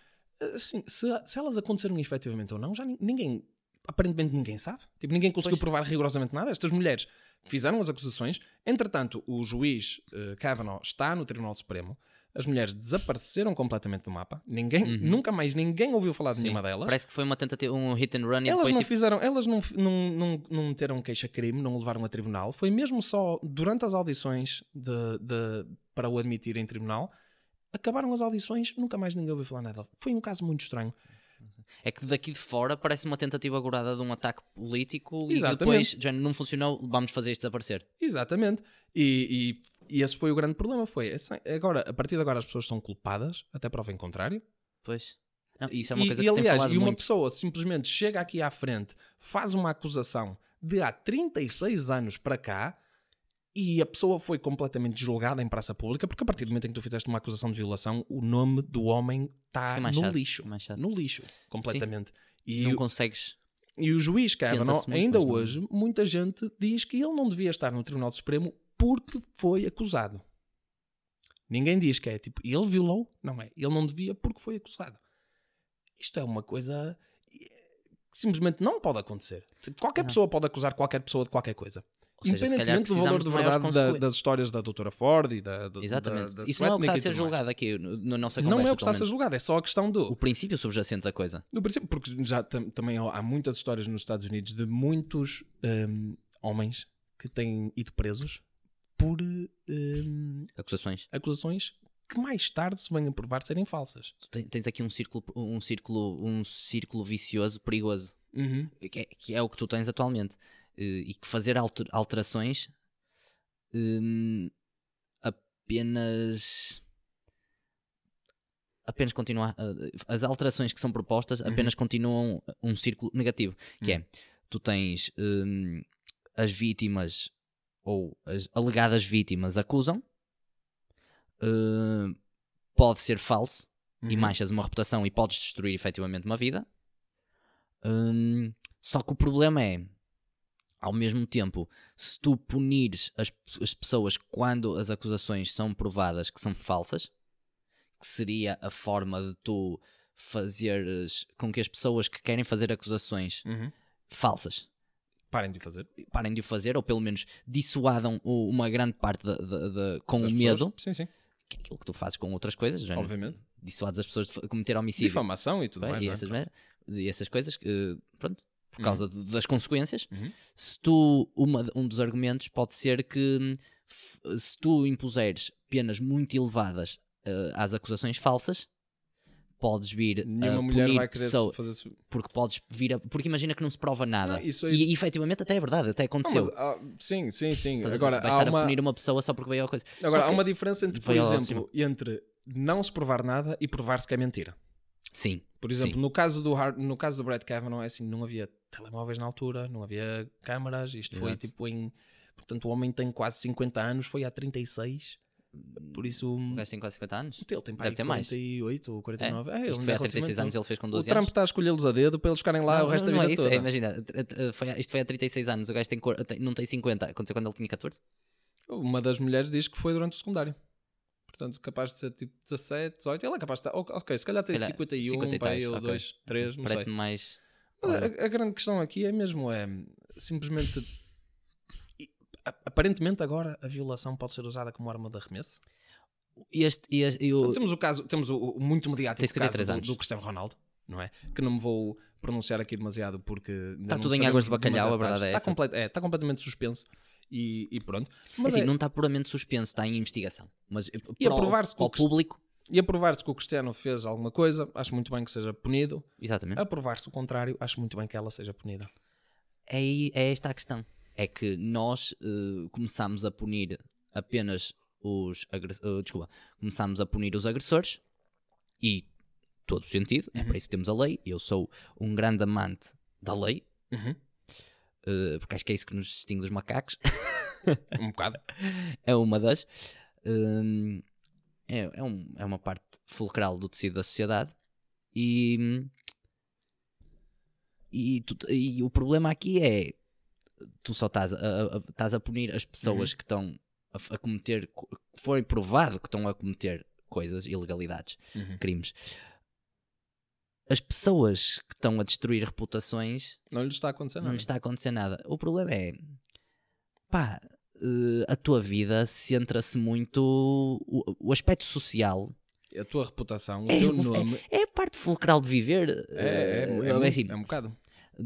Assim, se, se elas aconteceram efetivamente ou não, já nin- ninguém, aparentemente ninguém sabe. Tipo, ninguém conseguiu Pois. provar rigorosamente nada. Estas mulheres fizeram as acusações. Entretanto, o juiz eh, Kavanaugh está no Tribunal Supremo. As mulheres desapareceram completamente do mapa. Ninguém, Uhum. nunca mais ninguém ouviu falar de Sim. nenhuma delas. Parece que foi uma tentativa, um hit and run e Elas não tipo, fizeram, elas não, não, não, não meteram queixa-crime, não levaram a tribunal. Foi mesmo só durante as audições de, de- para o admitir em tribunal. Acabaram as audições, nunca mais ninguém ouviu falar nada. Foi um caso muito estranho. É que daqui de fora parece uma tentativa agorada de um ataque político e Exatamente. depois já não funcionou, vamos fazer isto desaparecer. Exatamente. E, e- e esse foi o grande problema. Foi assim, agora, a partir de agora as pessoas são culpadas, até prova em contrário. Pois. Não, isso é uma e, coisa e, que tem aliás, e uma muito. pessoa simplesmente chega aqui à frente, faz uma acusação de há 36 anos para cá e a pessoa foi completamente julgada em praça pública porque a partir do momento em que tu fizeste uma acusação de violação, o nome do homem está no chato, lixo. No lixo, completamente. E, Não o- consegues. e o juiz Kavanaugh, muito, ainda hoje, muita gente diz que ele não devia estar no Tribunal Supremo porque foi acusado. Ninguém diz que é tipo, ele violou? Não é. Ele não devia porque foi acusado. Isto é uma coisa que simplesmente não pode acontecer. Qualquer Não. pessoa pode acusar qualquer pessoa de qualquer coisa. Ou seja, Independentemente do valor de verdade da- das histórias da doutora Ford e da, do, Exatamente. da, da Isso não é o que está a ser julgado aqui na nossa Não é o que está a ser julgado, é só a questão do. O princípio subjacente da coisa. No princípio, porque já tam- também há muitas histórias nos Estados Unidos de muitos hum, homens que têm ido presos por hum, Acusações. acusações que mais tarde se vêm a provar serem falsas. Tu te- tens aqui um círculo, um círculo, um círculo vicioso, perigoso, que é, que é o que tu tens atualmente. Eh, E que fazer alter- alterações hum, apenas. Apenas continuar. eh, As alterações que são propostas Uhum. apenas continuam um círculo negativo. Que é, tu tens hum, as vítimas ou as alegadas vítimas acusam, eh, pode ser falso, e Uhum. manchas uma reputação e podes destruir efetivamente uma vida. Hum, só que o problema é, ao mesmo tempo, se tu punires as, as pessoas quando as acusações são provadas que são falsas, que seria a forma de tu fazeres com que as pessoas que querem fazer acusações Uhum. falsas Parem de o fazer. parem de o fazer, ou pelo menos dissuadam o- uma grande parte da- da- da- com Das o pessoas. medo, Sim, sim. que é aquilo que tu fazes com outras coisas, já Obviamente. dissuades as pessoas de cometer homicídio. Difamação e tudo Bem, mais. e, é? essas, e essas coisas que, pronto, por Uhum. causa de- das consequências, Uhum. se tu, uma, um dos argumentos pode ser que se tu impuseres penas muito elevadas eh, às acusações falsas, podes vir Nenhuma a mulher vai querer pessoa- fazer isso. porque podes vir a, porque imagina que não se prova nada. Não, isso aí- E, efetivamente até é verdade, até Não, aconteceu. mas, ah, sim, sim, sim. Estás? Agora, vais há estar uma, a punir uma pessoa só porque veio a coisa. agora há uma diferença entre, por exemplo, entre não se provar nada e provar-se que é mentira. Sim, Por exemplo, Sim. no caso, do Har- no caso do Brett Kavanaugh, é assim, não havia telemóveis na altura, não havia câmaras, isto foi Exato. tipo em... Portanto, o homem tem quase 50 anos, foi há 36, por isso... o gajo tem quase 50 anos. Ele tem para Deve ter mais. 48 ou É? 49. É, ele Isto foi é há 36 relativamente anos, ele fez com O 12 Trump anos. está a escolhê-los a dedo para eles ficarem lá não, o resto não, da não vida é isso, toda. é, imagina, foi- isto foi há 36 anos, o gajo tem, não tem 50, aconteceu quando ele tinha 14? Uma das mulheres diz que foi durante o secundário. Portanto, capaz de ser tipo 17, 18. Ele é capaz de estar. Ok, se calhar tem Se calhar 51, 50 e pai, ou ok. 2, 3, não sei. Parece-me mais. Mas a, a grande questão aqui é mesmo é simplesmente aparentemente agora a violação pode ser usada como arma de arremesso. E este, e este- e o- Temos o caso, temos o, o muito mediático caso 53 do, do Cristiano Ronaldo, não é? Que não me vou pronunciar aqui demasiado porque Está tudo em águas de bacalhau, a verdade é está, essa. complet- é, está completamente suspenso e, e pronto. Mas assim, é- não está puramente suspenso, está em investigação. Mas eh, E a para o- provar-se que para o o Cristo- público, E a provar-se que o Cristiano fez alguma coisa, acho muito bem que seja punido. exatamente. A provar-se o contrário, acho muito bem que ela seja punida. É, é esta a questão. É que nós eh, começámos a punir apenas os agressores. desculpa, começámos a punir os agressores e todo o sentido, é Uhum. para isso que temos a lei. Eu sou um grande amante da lei, Uhum. eh, porque acho que é isso que nos distingue dos macacos. Um bocado. é uma das. Hum, é, é, um- é uma parte fulcral do tecido da sociedade. E, e, tu- e o problema aqui é tu só estás a, a- estás a punir as pessoas que estão a, a cometer, co- que foi provado que estão a cometer coisas, ilegalidades, Uhum. crimes. as pessoas que estão a destruir reputações Não lhe está a acontecer não nada. lhes está a acontecer nada. O problema é, pá, eh, a tua vida centra-se muito. O, o aspecto social A tua reputação, o É, teu é- nome. é a parte fulcral de viver. É, é, é, Eh, muito- assim, é um bocado.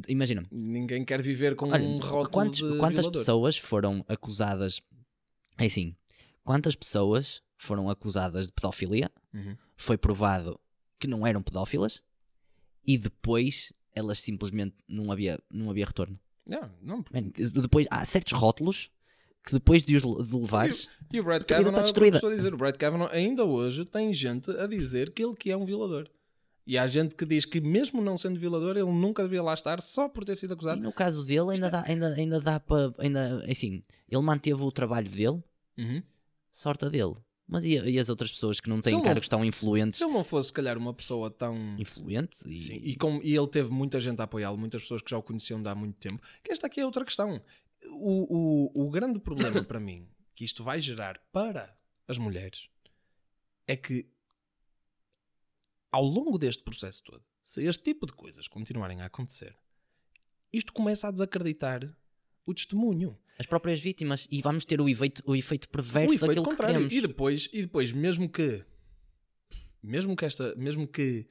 Imagina, Ninguém quer viver com olha, um rótulo quantos- de quantas violador. pessoas foram acusadas. É assim, quantas pessoas foram acusadas de pedofilia? Uhum. Foi provado que não eram pedófilas e depois elas simplesmente não havia, não havia retorno. Não, não, Man, depois há certos rótulos que depois de os de levares. E o Brad Kavanaugh, está destruída. estou a dizer, o Brad Kavanaugh ainda hoje tem gente a dizer que ele que é um violador. E há gente que diz que mesmo não sendo violador, ele nunca devia lá estar só por ter sido E acusado. no caso dele ainda dá, ainda, ainda dá para. Ainda, assim, ele manteve o trabalho dele, Uhum. sorte dele. Mas e, e as outras pessoas que não Se têm não- cargos tão influentes? Se ele não fosse, se calhar, uma pessoa tão... Influentes e, Sim, e, com- e ele teve muita gente a apoiá-lo, muitas pessoas que já o conheciam de há muito tempo. Que esta aqui é outra questão. O, o, o grande problema para mim que isto vai gerar para as mulheres é que ao longo deste processo todo, se este tipo de coisas continuarem a acontecer, isto começa a desacreditar o testemunho. as próprias vítimas e vamos ter o efeito, o efeito perverso o efeito daquilo que contrário. queremos. E depois, e depois, mesmo que mesmo que esta, mesmo que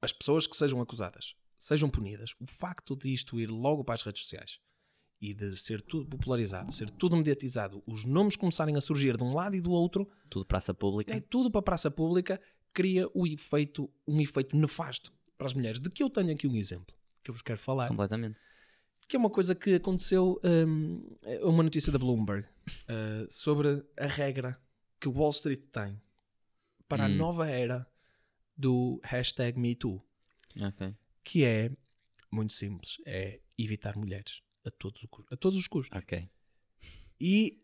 as pessoas que sejam acusadas sejam punidas, o facto de isto ir logo para as redes sociais e de ser tudo popularizado, ser tudo mediatizado, os nomes começarem a surgir de um lado e do outro, Tudo praça pública. é tudo para a praça pública, cria o efeito, um efeito nefasto para as mulheres. De que eu tenho aqui um exemplo que eu vos quero falar Completamente. que é uma coisa que aconteceu, hum, é uma notícia da Bloomberg uh, sobre a regra que Wall Street tem para a Hum. nova era do hashtag MeToo, Ok. que é muito simples, é evitar mulheres a todos, o a todos os custos. Ok. E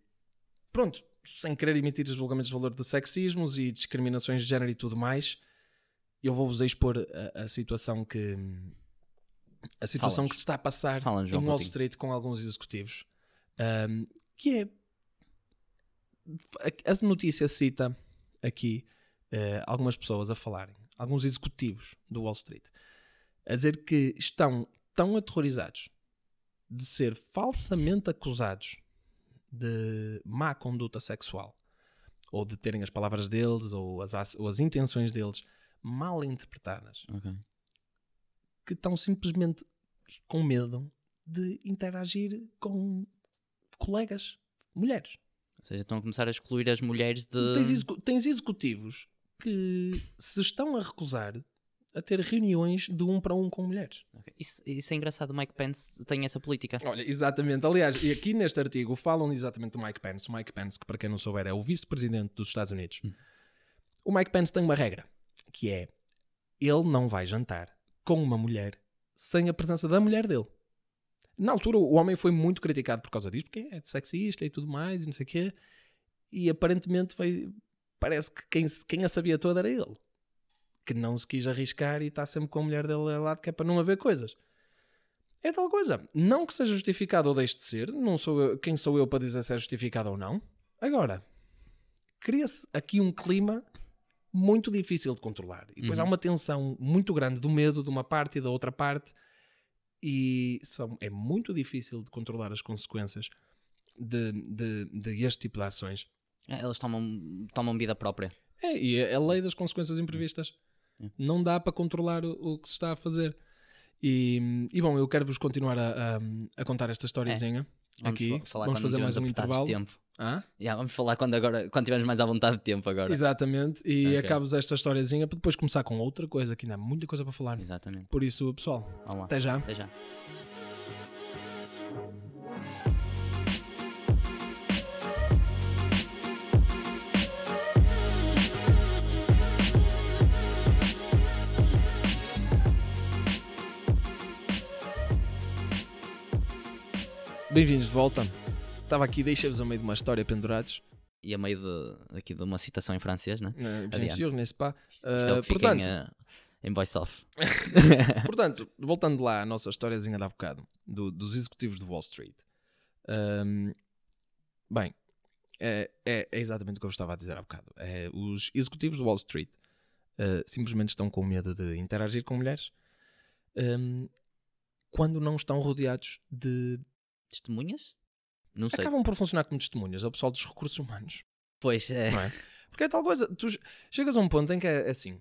pronto, sem querer emitir os julgamentos de valor de sexismos e discriminações de género e tudo mais, eu vou-vos expor a, a situação que a situação que se está a passar Fala-nos, em Wall. Street com alguns executivos, Ahm, que é a, a notícia cita aqui eh, algumas pessoas a falarem, alguns executivos do Wall Street, a dizer que estão tão aterrorizados de ser falsamente acusados de má conduta sexual ou de terem as palavras deles ou as, ou as intenções deles mal interpretadas Ok. que estão simplesmente com medo de interagir com colegas mulheres. Ou seja, estão a começar a excluir as mulheres de. Tens, execu- tens executivos que se estão a recusar a ter reuniões de um para um com mulheres. Ok. Isso, isso é engraçado. O Mike Pence tem essa política. Olha, exatamente. Aliás, e aqui neste artigo falam exatamente do Mike Pence. O Mike Pence, que para quem não souber, é o vice-presidente dos Estados Unidos. O Mike Pence tem uma regra, que é ele não vai jantar com uma mulher sem a presença da mulher dele. Na altura, o homem foi muito criticado por causa disto, porque é sexista e tudo mais, e não sei o quê. E aparentemente veio- parece que quem, quem a sabia toda era ele. Que não se quis arriscar e está sempre com a mulher dele ao lado, que é para não haver coisas. É tal coisa. Não que seja justificado ou deixe de ser, não sou eu, quem sou eu para dizer se é justificado ou não. Agora, cria-se aqui um clima muito difícil de controlar. E depois Uhum. há uma tensão muito grande do medo de uma parte e da outra parte. E são, é muito difícil de controlar as consequências de, de, de este tipo de ações. É, Eles tomam, tomam vida própria. É, e é a lei das consequências imprevistas. É. Não dá para controlar o, o que se está a fazer. E, e bom, eu quero-vos continuar a, a, a contar esta historiazinha Vamos aqui. fa- falar vamos fazer mais um intervalo. tempo. Hã? Já, vamos falar quando, agora, quando tivermos mais à vontade de tempo agora. Exatamente. E Ok. acabo esta historiazinha para depois começar com outra coisa, que ainda há muita coisa para falar. Exatamente. Por isso, pessoal, Vamos até já. Até já. Bem-vindos de volta. Estava aqui, deixei-vos a meio de uma história pendurados. E a meio de, aqui de uma citação em francês, né? Uh, bien sûr, n'est-ce pas? É Uh, portanto, em, eh, em voice off. portanto, voltando lá à nossa historiazinha de há bocado, do- dos executivos de Wall Street. Um, bem, é, é- é exatamente o que eu estava a dizer há bocado. É, os executivos de Wall Street uh, simplesmente estão com medo de interagir com mulheres um, quando não estão rodeados de. Testemunhas? Não sei. Acabam por funcionar como testemunhas, é o pessoal dos recursos humanos. Pois é. É? Porque é tal coisa, tu chegas a um ponto em que é assim: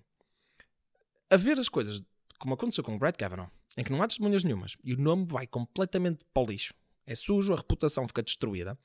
a ver as coisas como aconteceu com o Brad Kavanaugh, em que não há testemunhas nenhumas e o nome vai completamente para o lixo, é sujo, a reputação fica destruída.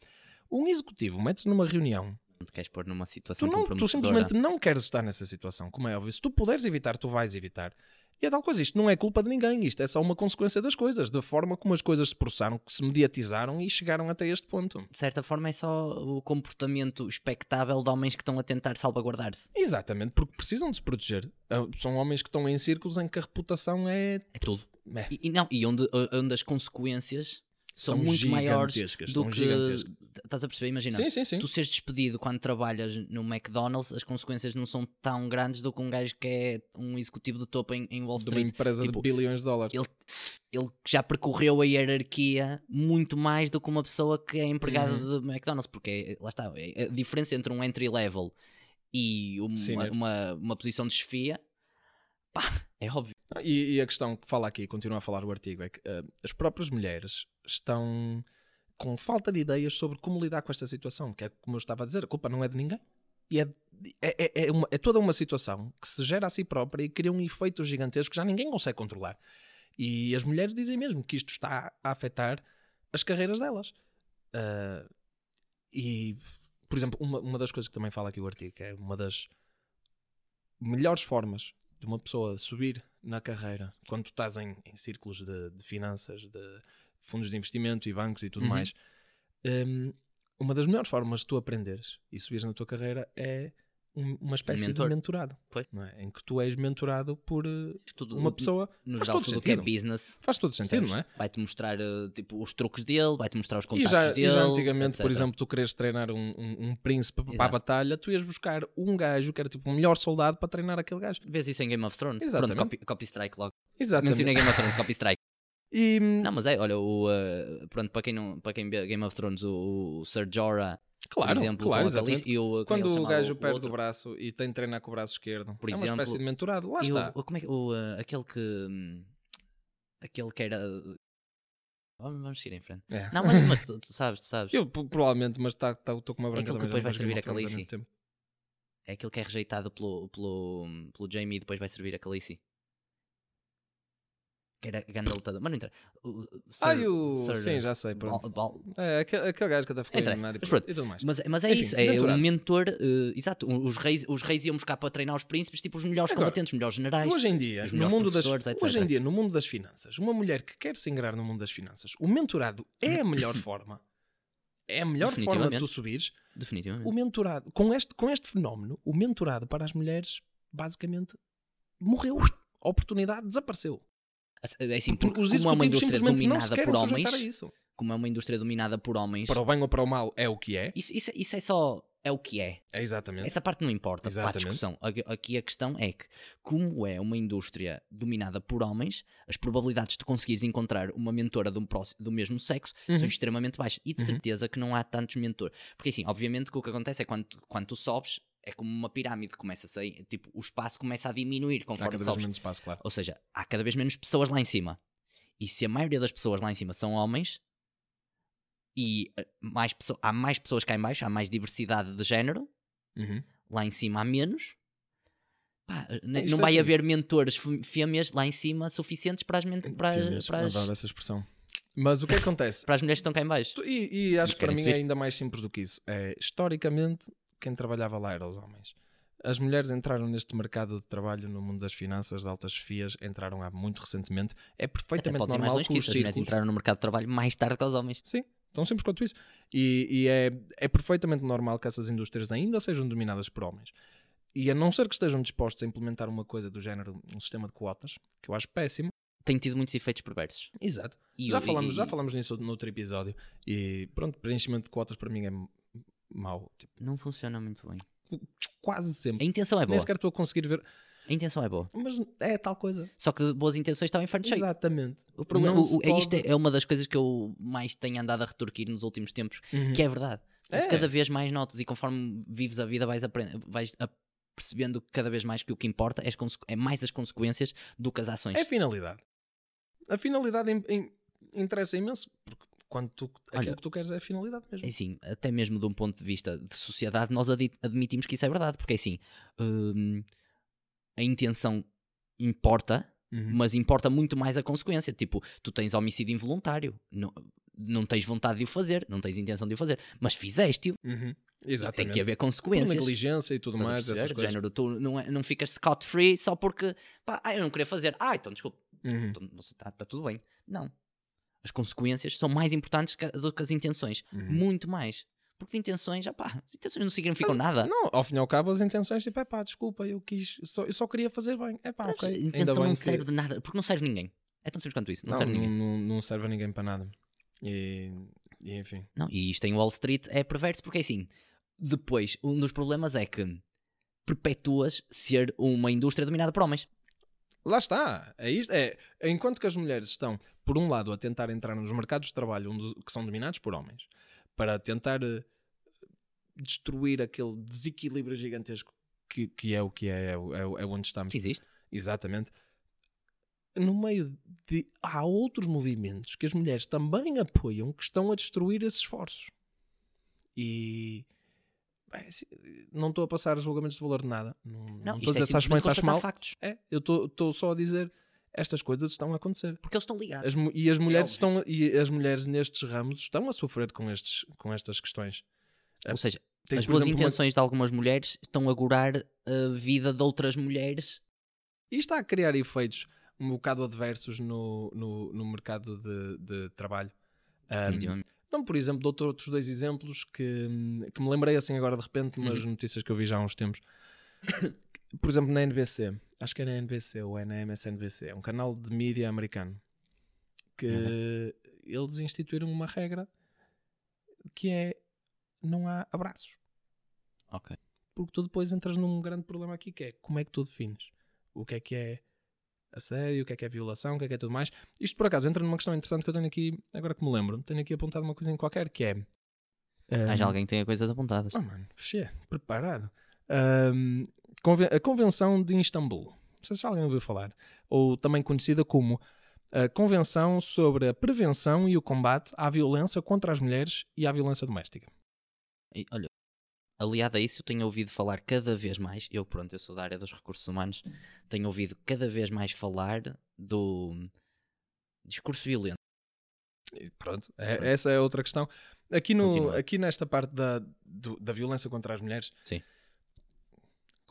Um executivo mete-se numa reunião te queres pôr numa situação tu, não, tu simplesmente não queres estar nessa situação, como é óbvio. Se tu puderes evitar, tu vais evitar. E é tal coisa, isto não é culpa de ninguém, isto é só uma consequência das coisas, da forma como as coisas se processaram, que se mediatizaram e chegaram até este ponto. De certa forma, é só o comportamento expectável de homens que estão a tentar salvaguardar-se. Exatamente, porque precisam de se proteger. Ah, são homens que estão em círculos em que a reputação é. É tudo. É. E, não, e onde, onde as consequências são, são muito maiores do que estás a perceber, imagina sim, sim, sim. tu seres despedido quando trabalhas no McDonald's as consequências não são tão grandes do que um gajo que é um executivo de topo em, em Wall Street de uma empresa tipo, de bilhões de dólares. ele, ele já percorreu a hierarquia muito mais do que uma pessoa que é empregada uhum. de McDonald's porque lá está, é, a diferença entre um entry level e uma, uma, uma posição de chefia pá, é óbvio. E, e, a questão que fala aqui, continua a falar o artigo, é que uh, as próprias mulheres estão com falta de ideias sobre como lidar com esta situação, que é como eu estava a dizer, a culpa não é de ninguém. E é, é, é, é, uma, é toda uma situação que se gera a si própria e cria um efeito gigantesco que já ninguém consegue controlar. E as mulheres dizem mesmo que isto está a afetar as carreiras delas. Uh, e, por exemplo, uma, uma das coisas que também fala aqui o artigo, que é uma das melhores formas de uma pessoa subir na carreira, quando tu estás em, em círculos de, de, finanças, de fundos de investimento e bancos e tudo uhum. mais, um, uma das melhores formas de tu aprenderes e subires na tua carreira é um, uma espécie Mentor. de mentorado. É? Em que tu és mentorado por uh, tudo, uma pessoa. No faz geral, todo tudo sentido. que é business. Faz todo sentido, não é? Vai-te mostrar uh, tipo, os truques dele, vai-te mostrar os contactos e já, dele. E já antigamente, etc. por exemplo, tu queres treinar um, um, um príncipe Exato. para a batalha, tu ias buscar um gajo que era tipo o melhor soldado para treinar aquele gajo. Vês isso em Game of Thrones? Exatamente. Pronto, copy, copy strike logo. Exatamente. Mencionei Game of Thrones, copy strike. E... Não, mas é, olha, o, uh, pronto, para quem, não, para quem vê Game of Thrones, o, o Ser Jorah Claro, exemplo, claro, e o, Quando o gajo perde o, o braço e tem de treinar com o braço esquerdo, por é exemplo, uma espécie de mentorado, lá está. O, como é, o, uh, aquele que. Um, aquele que era. Vamos, vamos seguir em frente. É. Não, mas, mas tu, tu, sabes, tu sabes. Eu provavelmente, mas estou tá, tá, com uma branca é aquele que depois vai servir a Calice. É aquele que é rejeitado pelo, pelo, pelo Jamie e depois vai servir a Calice que era grande lutador, mas não entra. ah, o... Sir, sim, já sei. Pronto. É, aquele, aquele gajo que até ficou eliminado e, e tudo mais. Mas, mas é Enfim, isso, é um mentor. Uh, exato, os reis, os reis iam buscar para treinar os príncipes, tipo os melhores Agora, combatentes, os melhores generais. Hoje em dia, no mundo das, etc. hoje em dia, no mundo das finanças, uma mulher que quer se ingrar no mundo das finanças, o mentorado é a melhor forma. É a melhor forma de tu subires. Definitivamente. O mentorado, com este, com este fenómeno, o mentorado para as mulheres, basicamente, morreu. A oportunidade desapareceu. É assim, porque os como é uma indústria dominada por homens, como é uma indústria dominada por homens, para o bem ou para o mal é o que é. Isso, isso, isso é só é o que é. É exatamente. Essa parte não importa Exatamente. a discussão. Aqui a questão é que, como é uma indústria dominada por homens, as probabilidades de conseguires encontrar uma mentora do, próximo, do mesmo sexo uhum. são extremamente baixas. E de uhum. certeza que não há tantos mentores. Porque assim, obviamente que o que acontece é quando, quando tu sobes, é como uma pirâmide, começa a sair, tipo, o espaço começa a diminuir conforme há cada sobes. vez menos espaço, claro. Ou seja, há cada vez menos pessoas lá em cima. E se a maioria das pessoas lá em cima são homens e eh, mais há mais pessoas cá em baixo, há mais diversidade de género, uhum. lá em cima há menos. Pá, não vai assim. haver mentores fêmeas lá em cima suficientes para as, para, fêmeas, para as... essa expressão. Mas o que acontece? para as mulheres que estão cá em baixo. E, e acho que para mim é ainda mais simples do que isso. É, historicamente, quem trabalhava lá eram os homens. As mulheres entraram neste mercado de trabalho no mundo das finanças, de altas chefias, entraram há muito recentemente. É perfeitamente Até normal que, os As mulheres entraram no mercado de trabalho mais tarde que os homens. Sim, tão simples quanto isso. E, e é, é perfeitamente normal que essas indústrias ainda sejam dominadas por homens. E a não ser que estejam dispostos a implementar uma coisa do género, um sistema de quotas, que eu acho péssimo, tem tido muitos efeitos perversos. Exato. E já, falamos, e, já falamos nisso no outro episódio. E pronto, preenchimento de quotas para mim é mau. Tipo, não funciona muito bem. Quase sempre. A intenção é boa. Nem sequer estou a conseguir ver. A intenção é boa. Mas é tal coisa. Só que boas intenções estão em frente cheio. Exatamente. O problema o, é, Isto é, é uma das coisas que eu mais tenho andado a retorquir nos últimos tempos, uhum. que é verdade. É. Cada vez mais notas e conforme vives a vida vais, aprender, vais percebendo cada vez mais que o que importa é, as é mais as consequências do que as ações. É a finalidade. A finalidade im- im- interessa imenso, porque quando tu, aquilo Olha, que tu queres é a finalidade mesmo. É assim, até mesmo de um ponto de vista de sociedade, nós admitimos que isso é verdade, porque é assim, hum, a intenção importa, Uhum. mas importa muito mais a consequência. Tipo, tu tens homicídio involuntário, não, não tens vontade de o fazer, não tens intenção de o fazer, mas fizeste-o. Uhum. Tem Exatamente. que haver Por consequências. negligência e tudo Estás mais, essas coisas. género, tu não, é- não ficas scot-free só porque, pá, ah, eu não queria fazer. Ah, então desculpa, Uhum. então você está tudo bem. Não. As consequências são mais importantes que- do que as intenções. Uhum. Muito mais. Porque de intenções, já pá, as intenções não significam nada. Não, ao fim e ao cabo, as intenções, tipo, é pá, desculpa, eu quis, só, eu só queria fazer bem. É pá, Mas ok. A intenção não que- serve de nada, porque não serve ninguém. É tão simples quanto isso, não, Não, serve ninguém. não, não serve a ninguém para nada. E, e enfim. Não, e isto em Wall Street é perverso, porque assim, depois, um dos problemas é que perpetuas ser uma indústria dominada por homens. Lá está. É isto. É, enquanto que as mulheres estão, por um lado, a tentar entrar nos mercados de trabalho que são dominados por homens, para tentar eh, destruir aquele desequilíbrio gigantesco que, que é o que é, é, é, é onde estamos. Que existe. Exatamente. No meio de. Há outros movimentos que as mulheres também apoiam que estão a destruir esses esforços. E. bem, se- não estou a passar julgamentos de valor de nada. Não, não Não, estou a isto dizer é se acho bem, se acho mal. factos. É, eu estou só a dizer estas coisas estão a acontecer. Porque eles estão ligados. As e as mulheres óbvio. estão e as mulheres nestes ramos estão a sofrer com estes com estas questões. Ou seja, Tens, as boas exemplo, uma- intenções de algumas mulheres estão a gorar a vida de outras mulheres. E está a criar efeitos um bocado adversos no, no, no mercado de, de trabalho. Um. Não, por exemplo, dou-te outros dois exemplos que, que me lembrei assim agora de repente, umas Uhum. notícias que eu vi já há uns tempos. Por exemplo, na NBC, acho que é na NBC ou é na MSNBC, é um canal de mídia americano que Uhum. eles instituíram uma regra que é não há abraços. Ok. Porque tu depois entras num grande problema aqui que é como é que tu defines o que é que é assédio, o que é que é violação, o que é que é tudo mais. Isto por acaso entra numa questão interessante que eu tenho aqui, agora que me lembro, tenho aqui apontado uma coisinha qualquer que é. Mas ahm, alguém que tenha coisas apontadas. Oh mano, xê, preparado. Conven- a Convenção de Istambul. Não sei se alguém ouviu falar. Ou também conhecida como a Convenção sobre a Prevenção e o Combate à Violência contra as Mulheres e à Violência Doméstica. E, olha, aliado a isso, eu tenho ouvido falar cada vez mais. Eu, pronto, eu sou da área dos recursos humanos. Tenho ouvido cada vez mais falar do discurso violento. E pronto, é- essa é outra questão. Aqui, no, Continua. aqui nesta parte da, do- da violência contra as mulheres, Sim.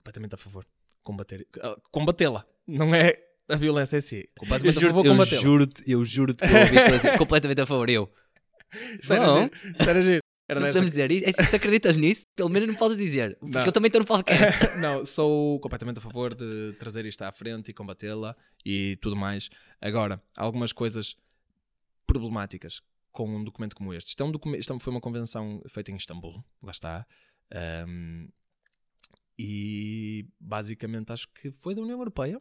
Completamente a favor. Combater, ah, combatê-la. Não é a violência em si. Completamente a favor, eu combatê-la. juro-te, eu juro-te que eu ouvi completamente a favor. Eu. Isso era Não. giro. Isso era giro. Era Não podemos dizer isso. É, Se acreditas nisso, pelo menos não podes dizer. Porque Não. eu também estou no podcast. não, sou completamente a favor de trazer isto à frente e combatê-la e tudo mais. Agora, algumas coisas problemáticas com um documento como este. Isto, é um documen- isto foi uma convenção feita em Istambul, lá está. Ahm, e basicamente acho que foi da União Europeia.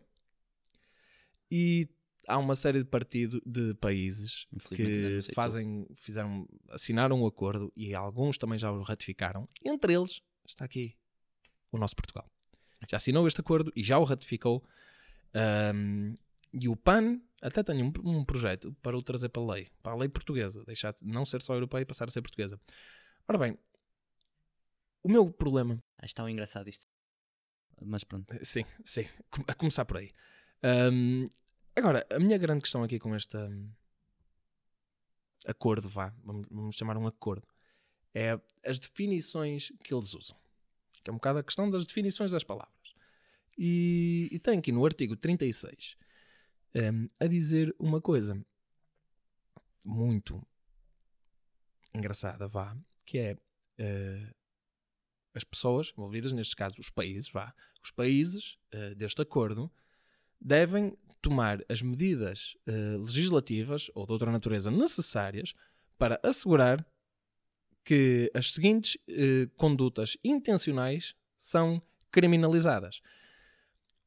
E há uma série de partidos de países que fazem, fizeram, assinaram o acordo e alguns também já o ratificaram. Entre eles está aqui o nosso Portugal. Já assinou este acordo e já o ratificou. Ahm, e o PAN até tem um, um projeto para o trazer para a lei, para a lei portuguesa, deixar de não ser só europeia e passar a ser portuguesa. Ora bem, o meu problema Acho está um engraçado isto. Mas pronto. Sim, sim. Com- A começar por aí. Ahm, agora, a minha grande questão aqui com este hum, acordo, vá, vamos, vamos chamar um acordo, é as definições que eles usam. Que é um bocado a questão das definições das palavras. E, e tem aqui no artigo 36 hum, a dizer uma coisa muito engraçada, vá, que é eh, as pessoas envolvidas, neste caso os países, vá, os países eh, deste acordo devem tomar as medidas eh, legislativas ou de outra natureza necessárias para assegurar que as seguintes eh, condutas intencionais são criminalizadas.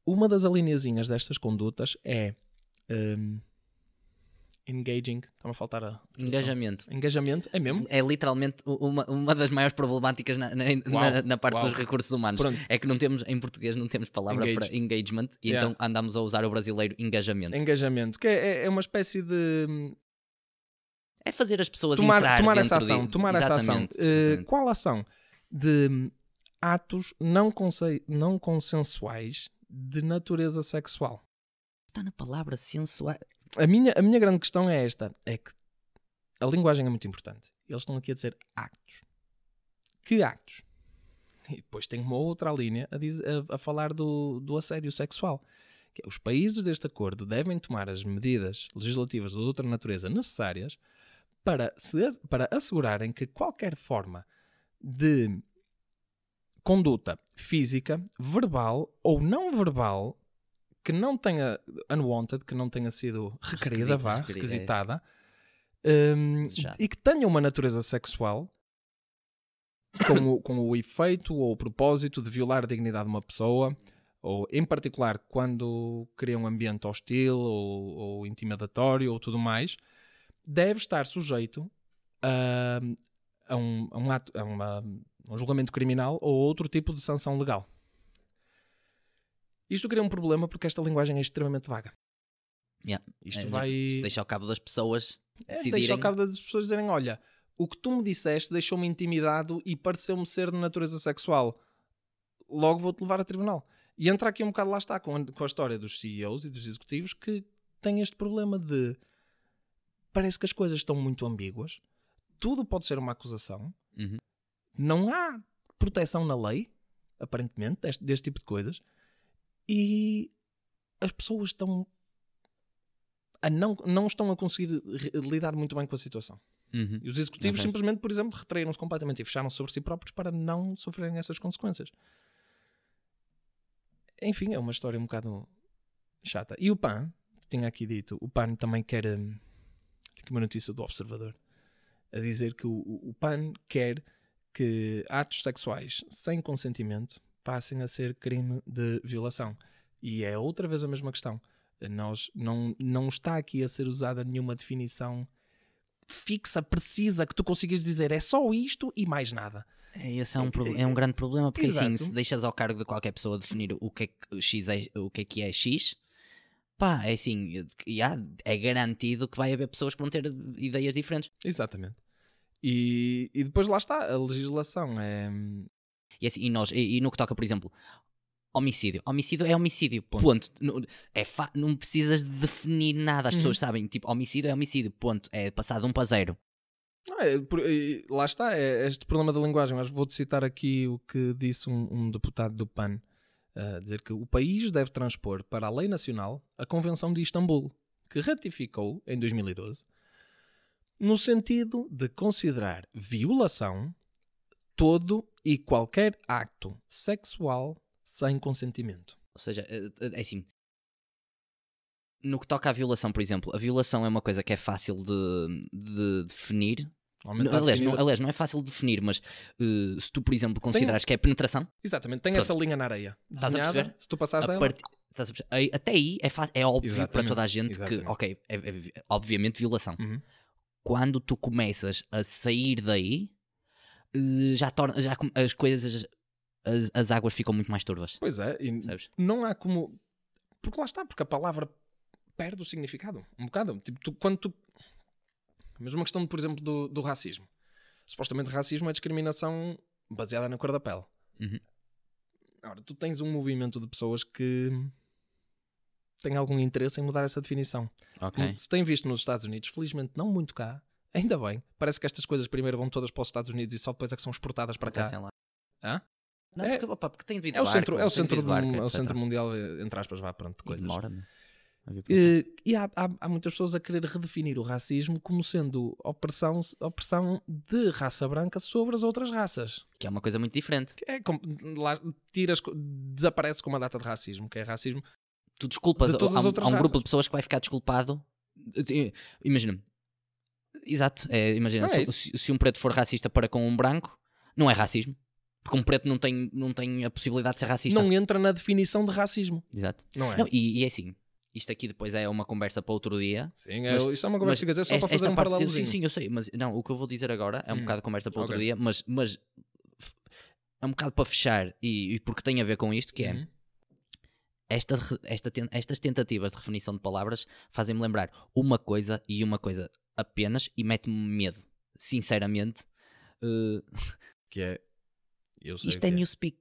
Uma das alineazinhas destas condutas é hum, Engaging. Está-me a faltar a. Engajamento. Engajamento, é mesmo? É literalmente uma, uma das maiores problemáticas na, na, na- na parte uau. dos recursos humanos. Pronto. É que não temos, em português, não temos palavra Engage. para engagement, e Yeah. então andamos a usar o brasileiro engajamento. Engajamento. Que é, é- é uma espécie de. É fazer as pessoas Tomar, entrar tomar essa ação. de... Tomar essa ação. Exatamente, exatamente. qual ação? De hum, atos não, conce- não consensuais de natureza sexual. Está na palavra sensual. A minha, a minha grande questão é esta: é que a linguagem é muito importante. Eles estão aqui a dizer actos. Que actos? E depois tem uma outra linha a, a- a falar do, do assédio sexual. Que é, os países deste acordo devem tomar as medidas legislativas de outra natureza necessárias para, se, para assegurarem que qualquer forma de conduta física, verbal ou não verbal que não tenha unwanted, que não tenha sido requerida, Requisita, vá, requerida, é. requisitada, Desejada. e que tenha uma natureza sexual com o, com o efeito ou o propósito de violar a dignidade de uma pessoa, ou em particular quando cria um ambiente hostil ou, ou intimidatório ou tudo mais, deve estar sujeito a, a um, a um ato, a uma- um julgamento criminal ou outro tipo de sanção legal. Isto cria um problema porque esta linguagem é extremamente vaga. Yeah. Isto É, vai. Se deixa ao cabo das pessoas É, decidirem. deixa ao cabo das pessoas dizerem: olha, o que tu me disseste deixou-me intimidado e pareceu-me ser de natureza sexual. Logo vou-te levar a tribunal. E entra aqui um bocado, lá está, com a, com a história dos CEOs e dos executivos que têm este problema de. Parece que as coisas estão muito ambíguas, tudo pode ser uma acusação, Uhum. não há proteção na lei, aparentemente, deste, deste tipo de coisas, e as pessoas estão. A não, não estão a conseguir lidar muito bem com a situação. Uhum. E os executivos Ok. simplesmente, por exemplo, retraíram-se completamente e fecharam sobre si próprios para não sofrerem essas consequências. Enfim, é uma história um bocado chata. E o PAN, tinha aqui dito, o PAN também quer. hum, Tinha aqui uma notícia do Observador a dizer que o o PAN quer que atos sexuais sem consentimento passem a ser crime de violação. E é outra vez a mesma questão. Nós, não, não está aqui a ser usada nenhuma definição fixa, precisa, que tu consigas dizer é só isto e mais nada. É, esse é um, é um grande problema, porque assim, Exato. se deixas ao cargo de qualquer pessoa definir o que é que X é, o que é, que é X, pá, é assim, já, é garantido que vai haver pessoas que vão ter ideias diferentes. Exatamente. E, e depois lá está, a legislação é. E, assim, e nós, e, e no que toca, por exemplo, homicídio. Homicídio é homicídio, ponto. Ponto. Não, é fa- não precisas de definir nada, as Uhum. pessoas sabem, tipo, homicídio é homicídio, ponto. É passar de um para zero. É, por- lá está, é este problema da linguagem. Mas vou-te citar aqui o que disse um, um deputado do PAN: a dizer que o país deve transpor para a lei nacional a Convenção de Istambul, que ratificou em 2012, no sentido de considerar violação todo e qualquer acto sexual sem consentimento. Ou seja, é, é assim. No que toca à violação, por exemplo, a violação é uma coisa que é fácil de, de definir. Aliás, não, aliás, não é fácil de definir, mas eh, se tu, por exemplo, considerares que é penetração, Exatamente, tem Pronto. essa linha na areia. Estás a desenhada, perceber? Se tu passares a dela? Aí- até aí é, fácil, é óbvio para Exatamente, toda a gente exatamente. que, ok, é, é vi- obviamente violação. Uhum. Quando tu começas a sair daí, eh, já torna, já as coisas, as, as águas ficam muito mais turvas. Pois é, e Sabes? não há como. Porque lá está, porque a palavra perde o significado. Um bocado. Tipo, tu- quando tu. A mesma questão, por exemplo, do, do racismo. Supostamente racismo é discriminação baseada na cor da pele. Uhum. Ora, tu tens um movimento de pessoas que têm algum interesse em mudar essa definição. Ok. Se tem visto nos Estados Unidos, felizmente não muito cá, ainda bem. Parece que estas coisas primeiro vão todas para os Estados Unidos e só depois é que são exportadas para cá. Lá. Hã? Não, É- porque, opa, porque tem de vir de É o barco, centro, é o tem de centro, do- barco, é o centro mundial, entre aspas, vá, pronto, E coisas. demora-me a cá. Eh, e há, há- há muitas pessoas a querer redefinir o racismo como sendo opressão, opressão de raça branca sobre as outras raças. Que é uma coisa muito diferente. É como, lá, tiras, desaparece com uma data de racismo, que é racismo. Tu desculpas, De todas há, as um- um grupo raças. de pessoas que vai ficar desculpado. Eh, Imagina. Exato, é, imagina, é se, se- um preto for racista para com um branco, não é racismo. Porque um preto não tem, não tem a possibilidade de ser racista. Não entra na definição de racismo. Exato. Não é? Não, e, e é assim, isto aqui depois é uma conversa para outro dia. Sim, é, Mas- isto é uma conversa que eu só esta- para fazer um paralelozinho. Sim, sim, eu sei, mas não, o que eu vou dizer agora é um Hum, bocado de conversa para outro ok. dia, mas, mas é um bocado para fechar e, e porque tem a ver com isto, que é Uhum. esta, esta estas tentativas de definição de palavras fazem-me lembrar uma coisa e uma coisa apenas e mete-me medo. Sinceramente, Uh, Que é. Eu sei isto que é newspeak.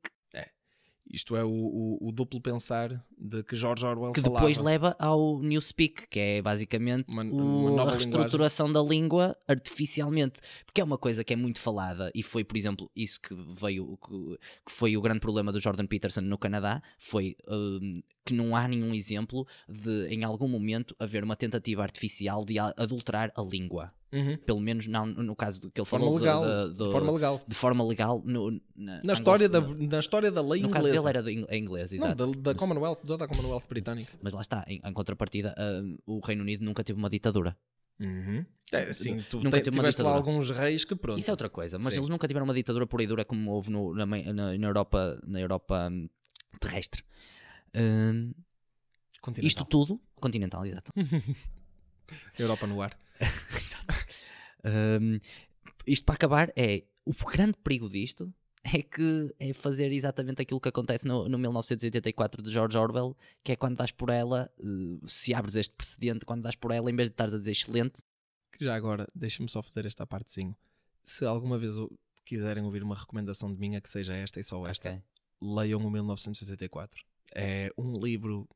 Isto é o, o- o duplo pensar de que George Orwell Que falava. depois leva ao newspeak, que é basicamente Uma- uma a reestruturação da língua artificialmente. Porque é uma coisa que é muito falada e foi, por exemplo, isso que veio, que, foi o grande problema do Jordan Peterson no Canadá, foi hum, que não há nenhum exemplo de, em algum momento, haver uma tentativa artificial de adulterar a língua. Uhum. Pelo menos não no caso do que ele De forma falou de- legal. de, de do- forma legal. de forma legal no- na, Na história, da, na história da lei no caso inglesa. dele era ing- é inglês, Não, exato. da, da Commonwealth, toda a Commonwealth britânica. Mas lá está, em, em contrapartida, hum, o Reino Unido nunca teve uma ditadura. É, sim, tu Nunca te- tiveste lá alguns reis que pronto. Isso é outra coisa, mas Sim. eles nunca tiveram uma ditadura pura e dura como houve no- na, na- Europa, na Europa hum, terrestre. Continental. isto tudo, continental, exato. Europa no ar. Exato. Hum, isto para acabar é o grande perigo disto é que é fazer exatamente aquilo que acontece no, no 1984 de George Orwell, que é quando dás por ela, eh, se abres este precedente, quando dás por ela, em vez de estares a dizer excelente, Que já agora, deixa-me só foder esta partezinho. Se alguma vez quiserem ouvir uma recomendação de minha que seja esta e só esta, ok. leiam o 1984. É um livro,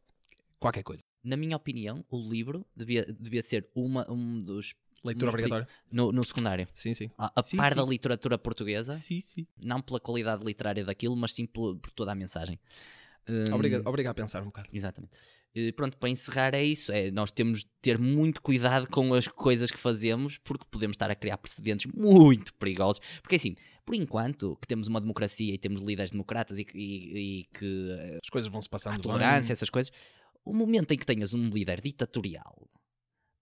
qualquer coisa. Na minha opinião, o livro devia, devia ser uma, um dos. Leitura obrigatória. No, no secundário. Sim, sim. A, a Sim, par sim. da literatura portuguesa, Sim, sim. não pela qualidade literária daquilo, mas sim por, por toda a mensagem. Hum, Obriga, obriga a pensar um bocado. Exatamente. E pronto, para encerrar é isso. É, nós temos de ter muito cuidado com as coisas que fazemos, porque podemos estar a criar precedentes muito perigosos. Porque assim, por enquanto que temos uma democracia e temos líderes democratas e, que- e- e que eh, As coisas vão se passando bem. tolerância, essas coisas, o momento em que tenhas um líder ditatorial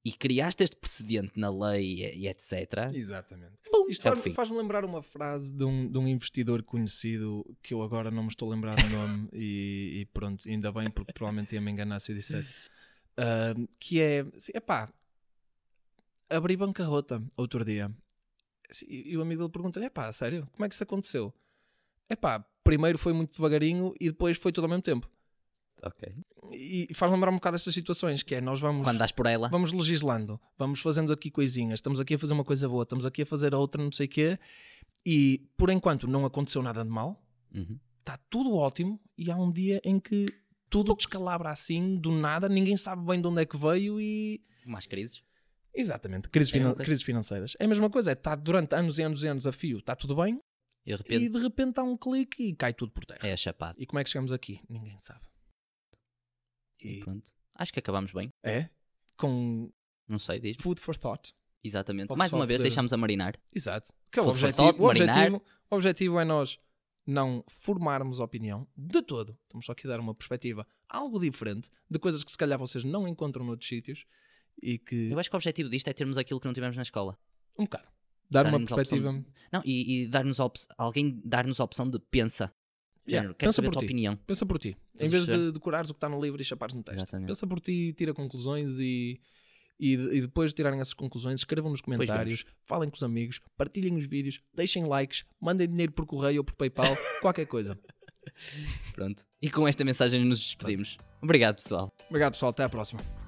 e criaste este precedente na lei e, etc. Exatamente. Isto é o faz- faz-me lembrar uma frase de um, de um investidor conhecido que eu agora não me estou a lembrar do nome e, e pronto, ainda bem porque provavelmente ia me enganar se eu dissesse. Ah, que é, é pá, abri bancarrota outro dia e, o amigo dele pergunta-lhe: é pá, sério, como é que isso aconteceu? É pá, primeiro foi muito devagarinho e depois foi tudo ao mesmo tempo. Ok. E faz lembrar um bocado estas situações que é nós vamos Quando dás por ela, vamos legislando, vamos fazendo aqui coisinhas, estamos aqui a fazer uma coisa boa, estamos aqui a fazer outra, não sei o quê, e por enquanto não aconteceu nada de mal, Uhum. está tudo ótimo, e há um dia em que tudo descalabra assim, do nada, ninguém sabe bem de onde é que veio e. mais crises. Exatamente, crises, É finan- crises financeiras. É a mesma coisa, é está durante anos e anos e anos a fio, está tudo bem, E de repente e de repente há um clique e cai tudo por terra. é a chapada. E como é que chegamos aqui? Ninguém sabe. E E pronto. Acho que acabamos bem. é com Não sei, diz food for thought. Exatamente. Mais uma vez poder- deixamos a marinar. Exato. Que é o objetivo, thought, o, objetivo, o objetivo é nós não formarmos opinião de todo. Estamos só aqui a dar uma perspectiva algo diferente de coisas que se calhar vocês não encontram noutros sítios e que. Eu acho que o objetivo disto é termos aquilo que não tivemos na escola. Um bocado. Dar uma Darem-nos a opção perspectiva. Não, e, e dar-nos op- alguém dar-nos a opção de pensa. Género, quero pensa por tua ti. opinião. Pensa por ti. Estás em vez de decorares o que está no livro e chapares no texto. Exatamente. Pensa por ti, tira conclusões e. E, e depois de tirarem essas conclusões, escrevam nos comentários, falem com os amigos, partilhem os vídeos, deixem likes, mandem dinheiro por correio ou por PayPal, qualquer coisa. Pronto. E com esta mensagem nos despedimos. Obrigado, pessoal. Obrigado, pessoal. Até à próxima.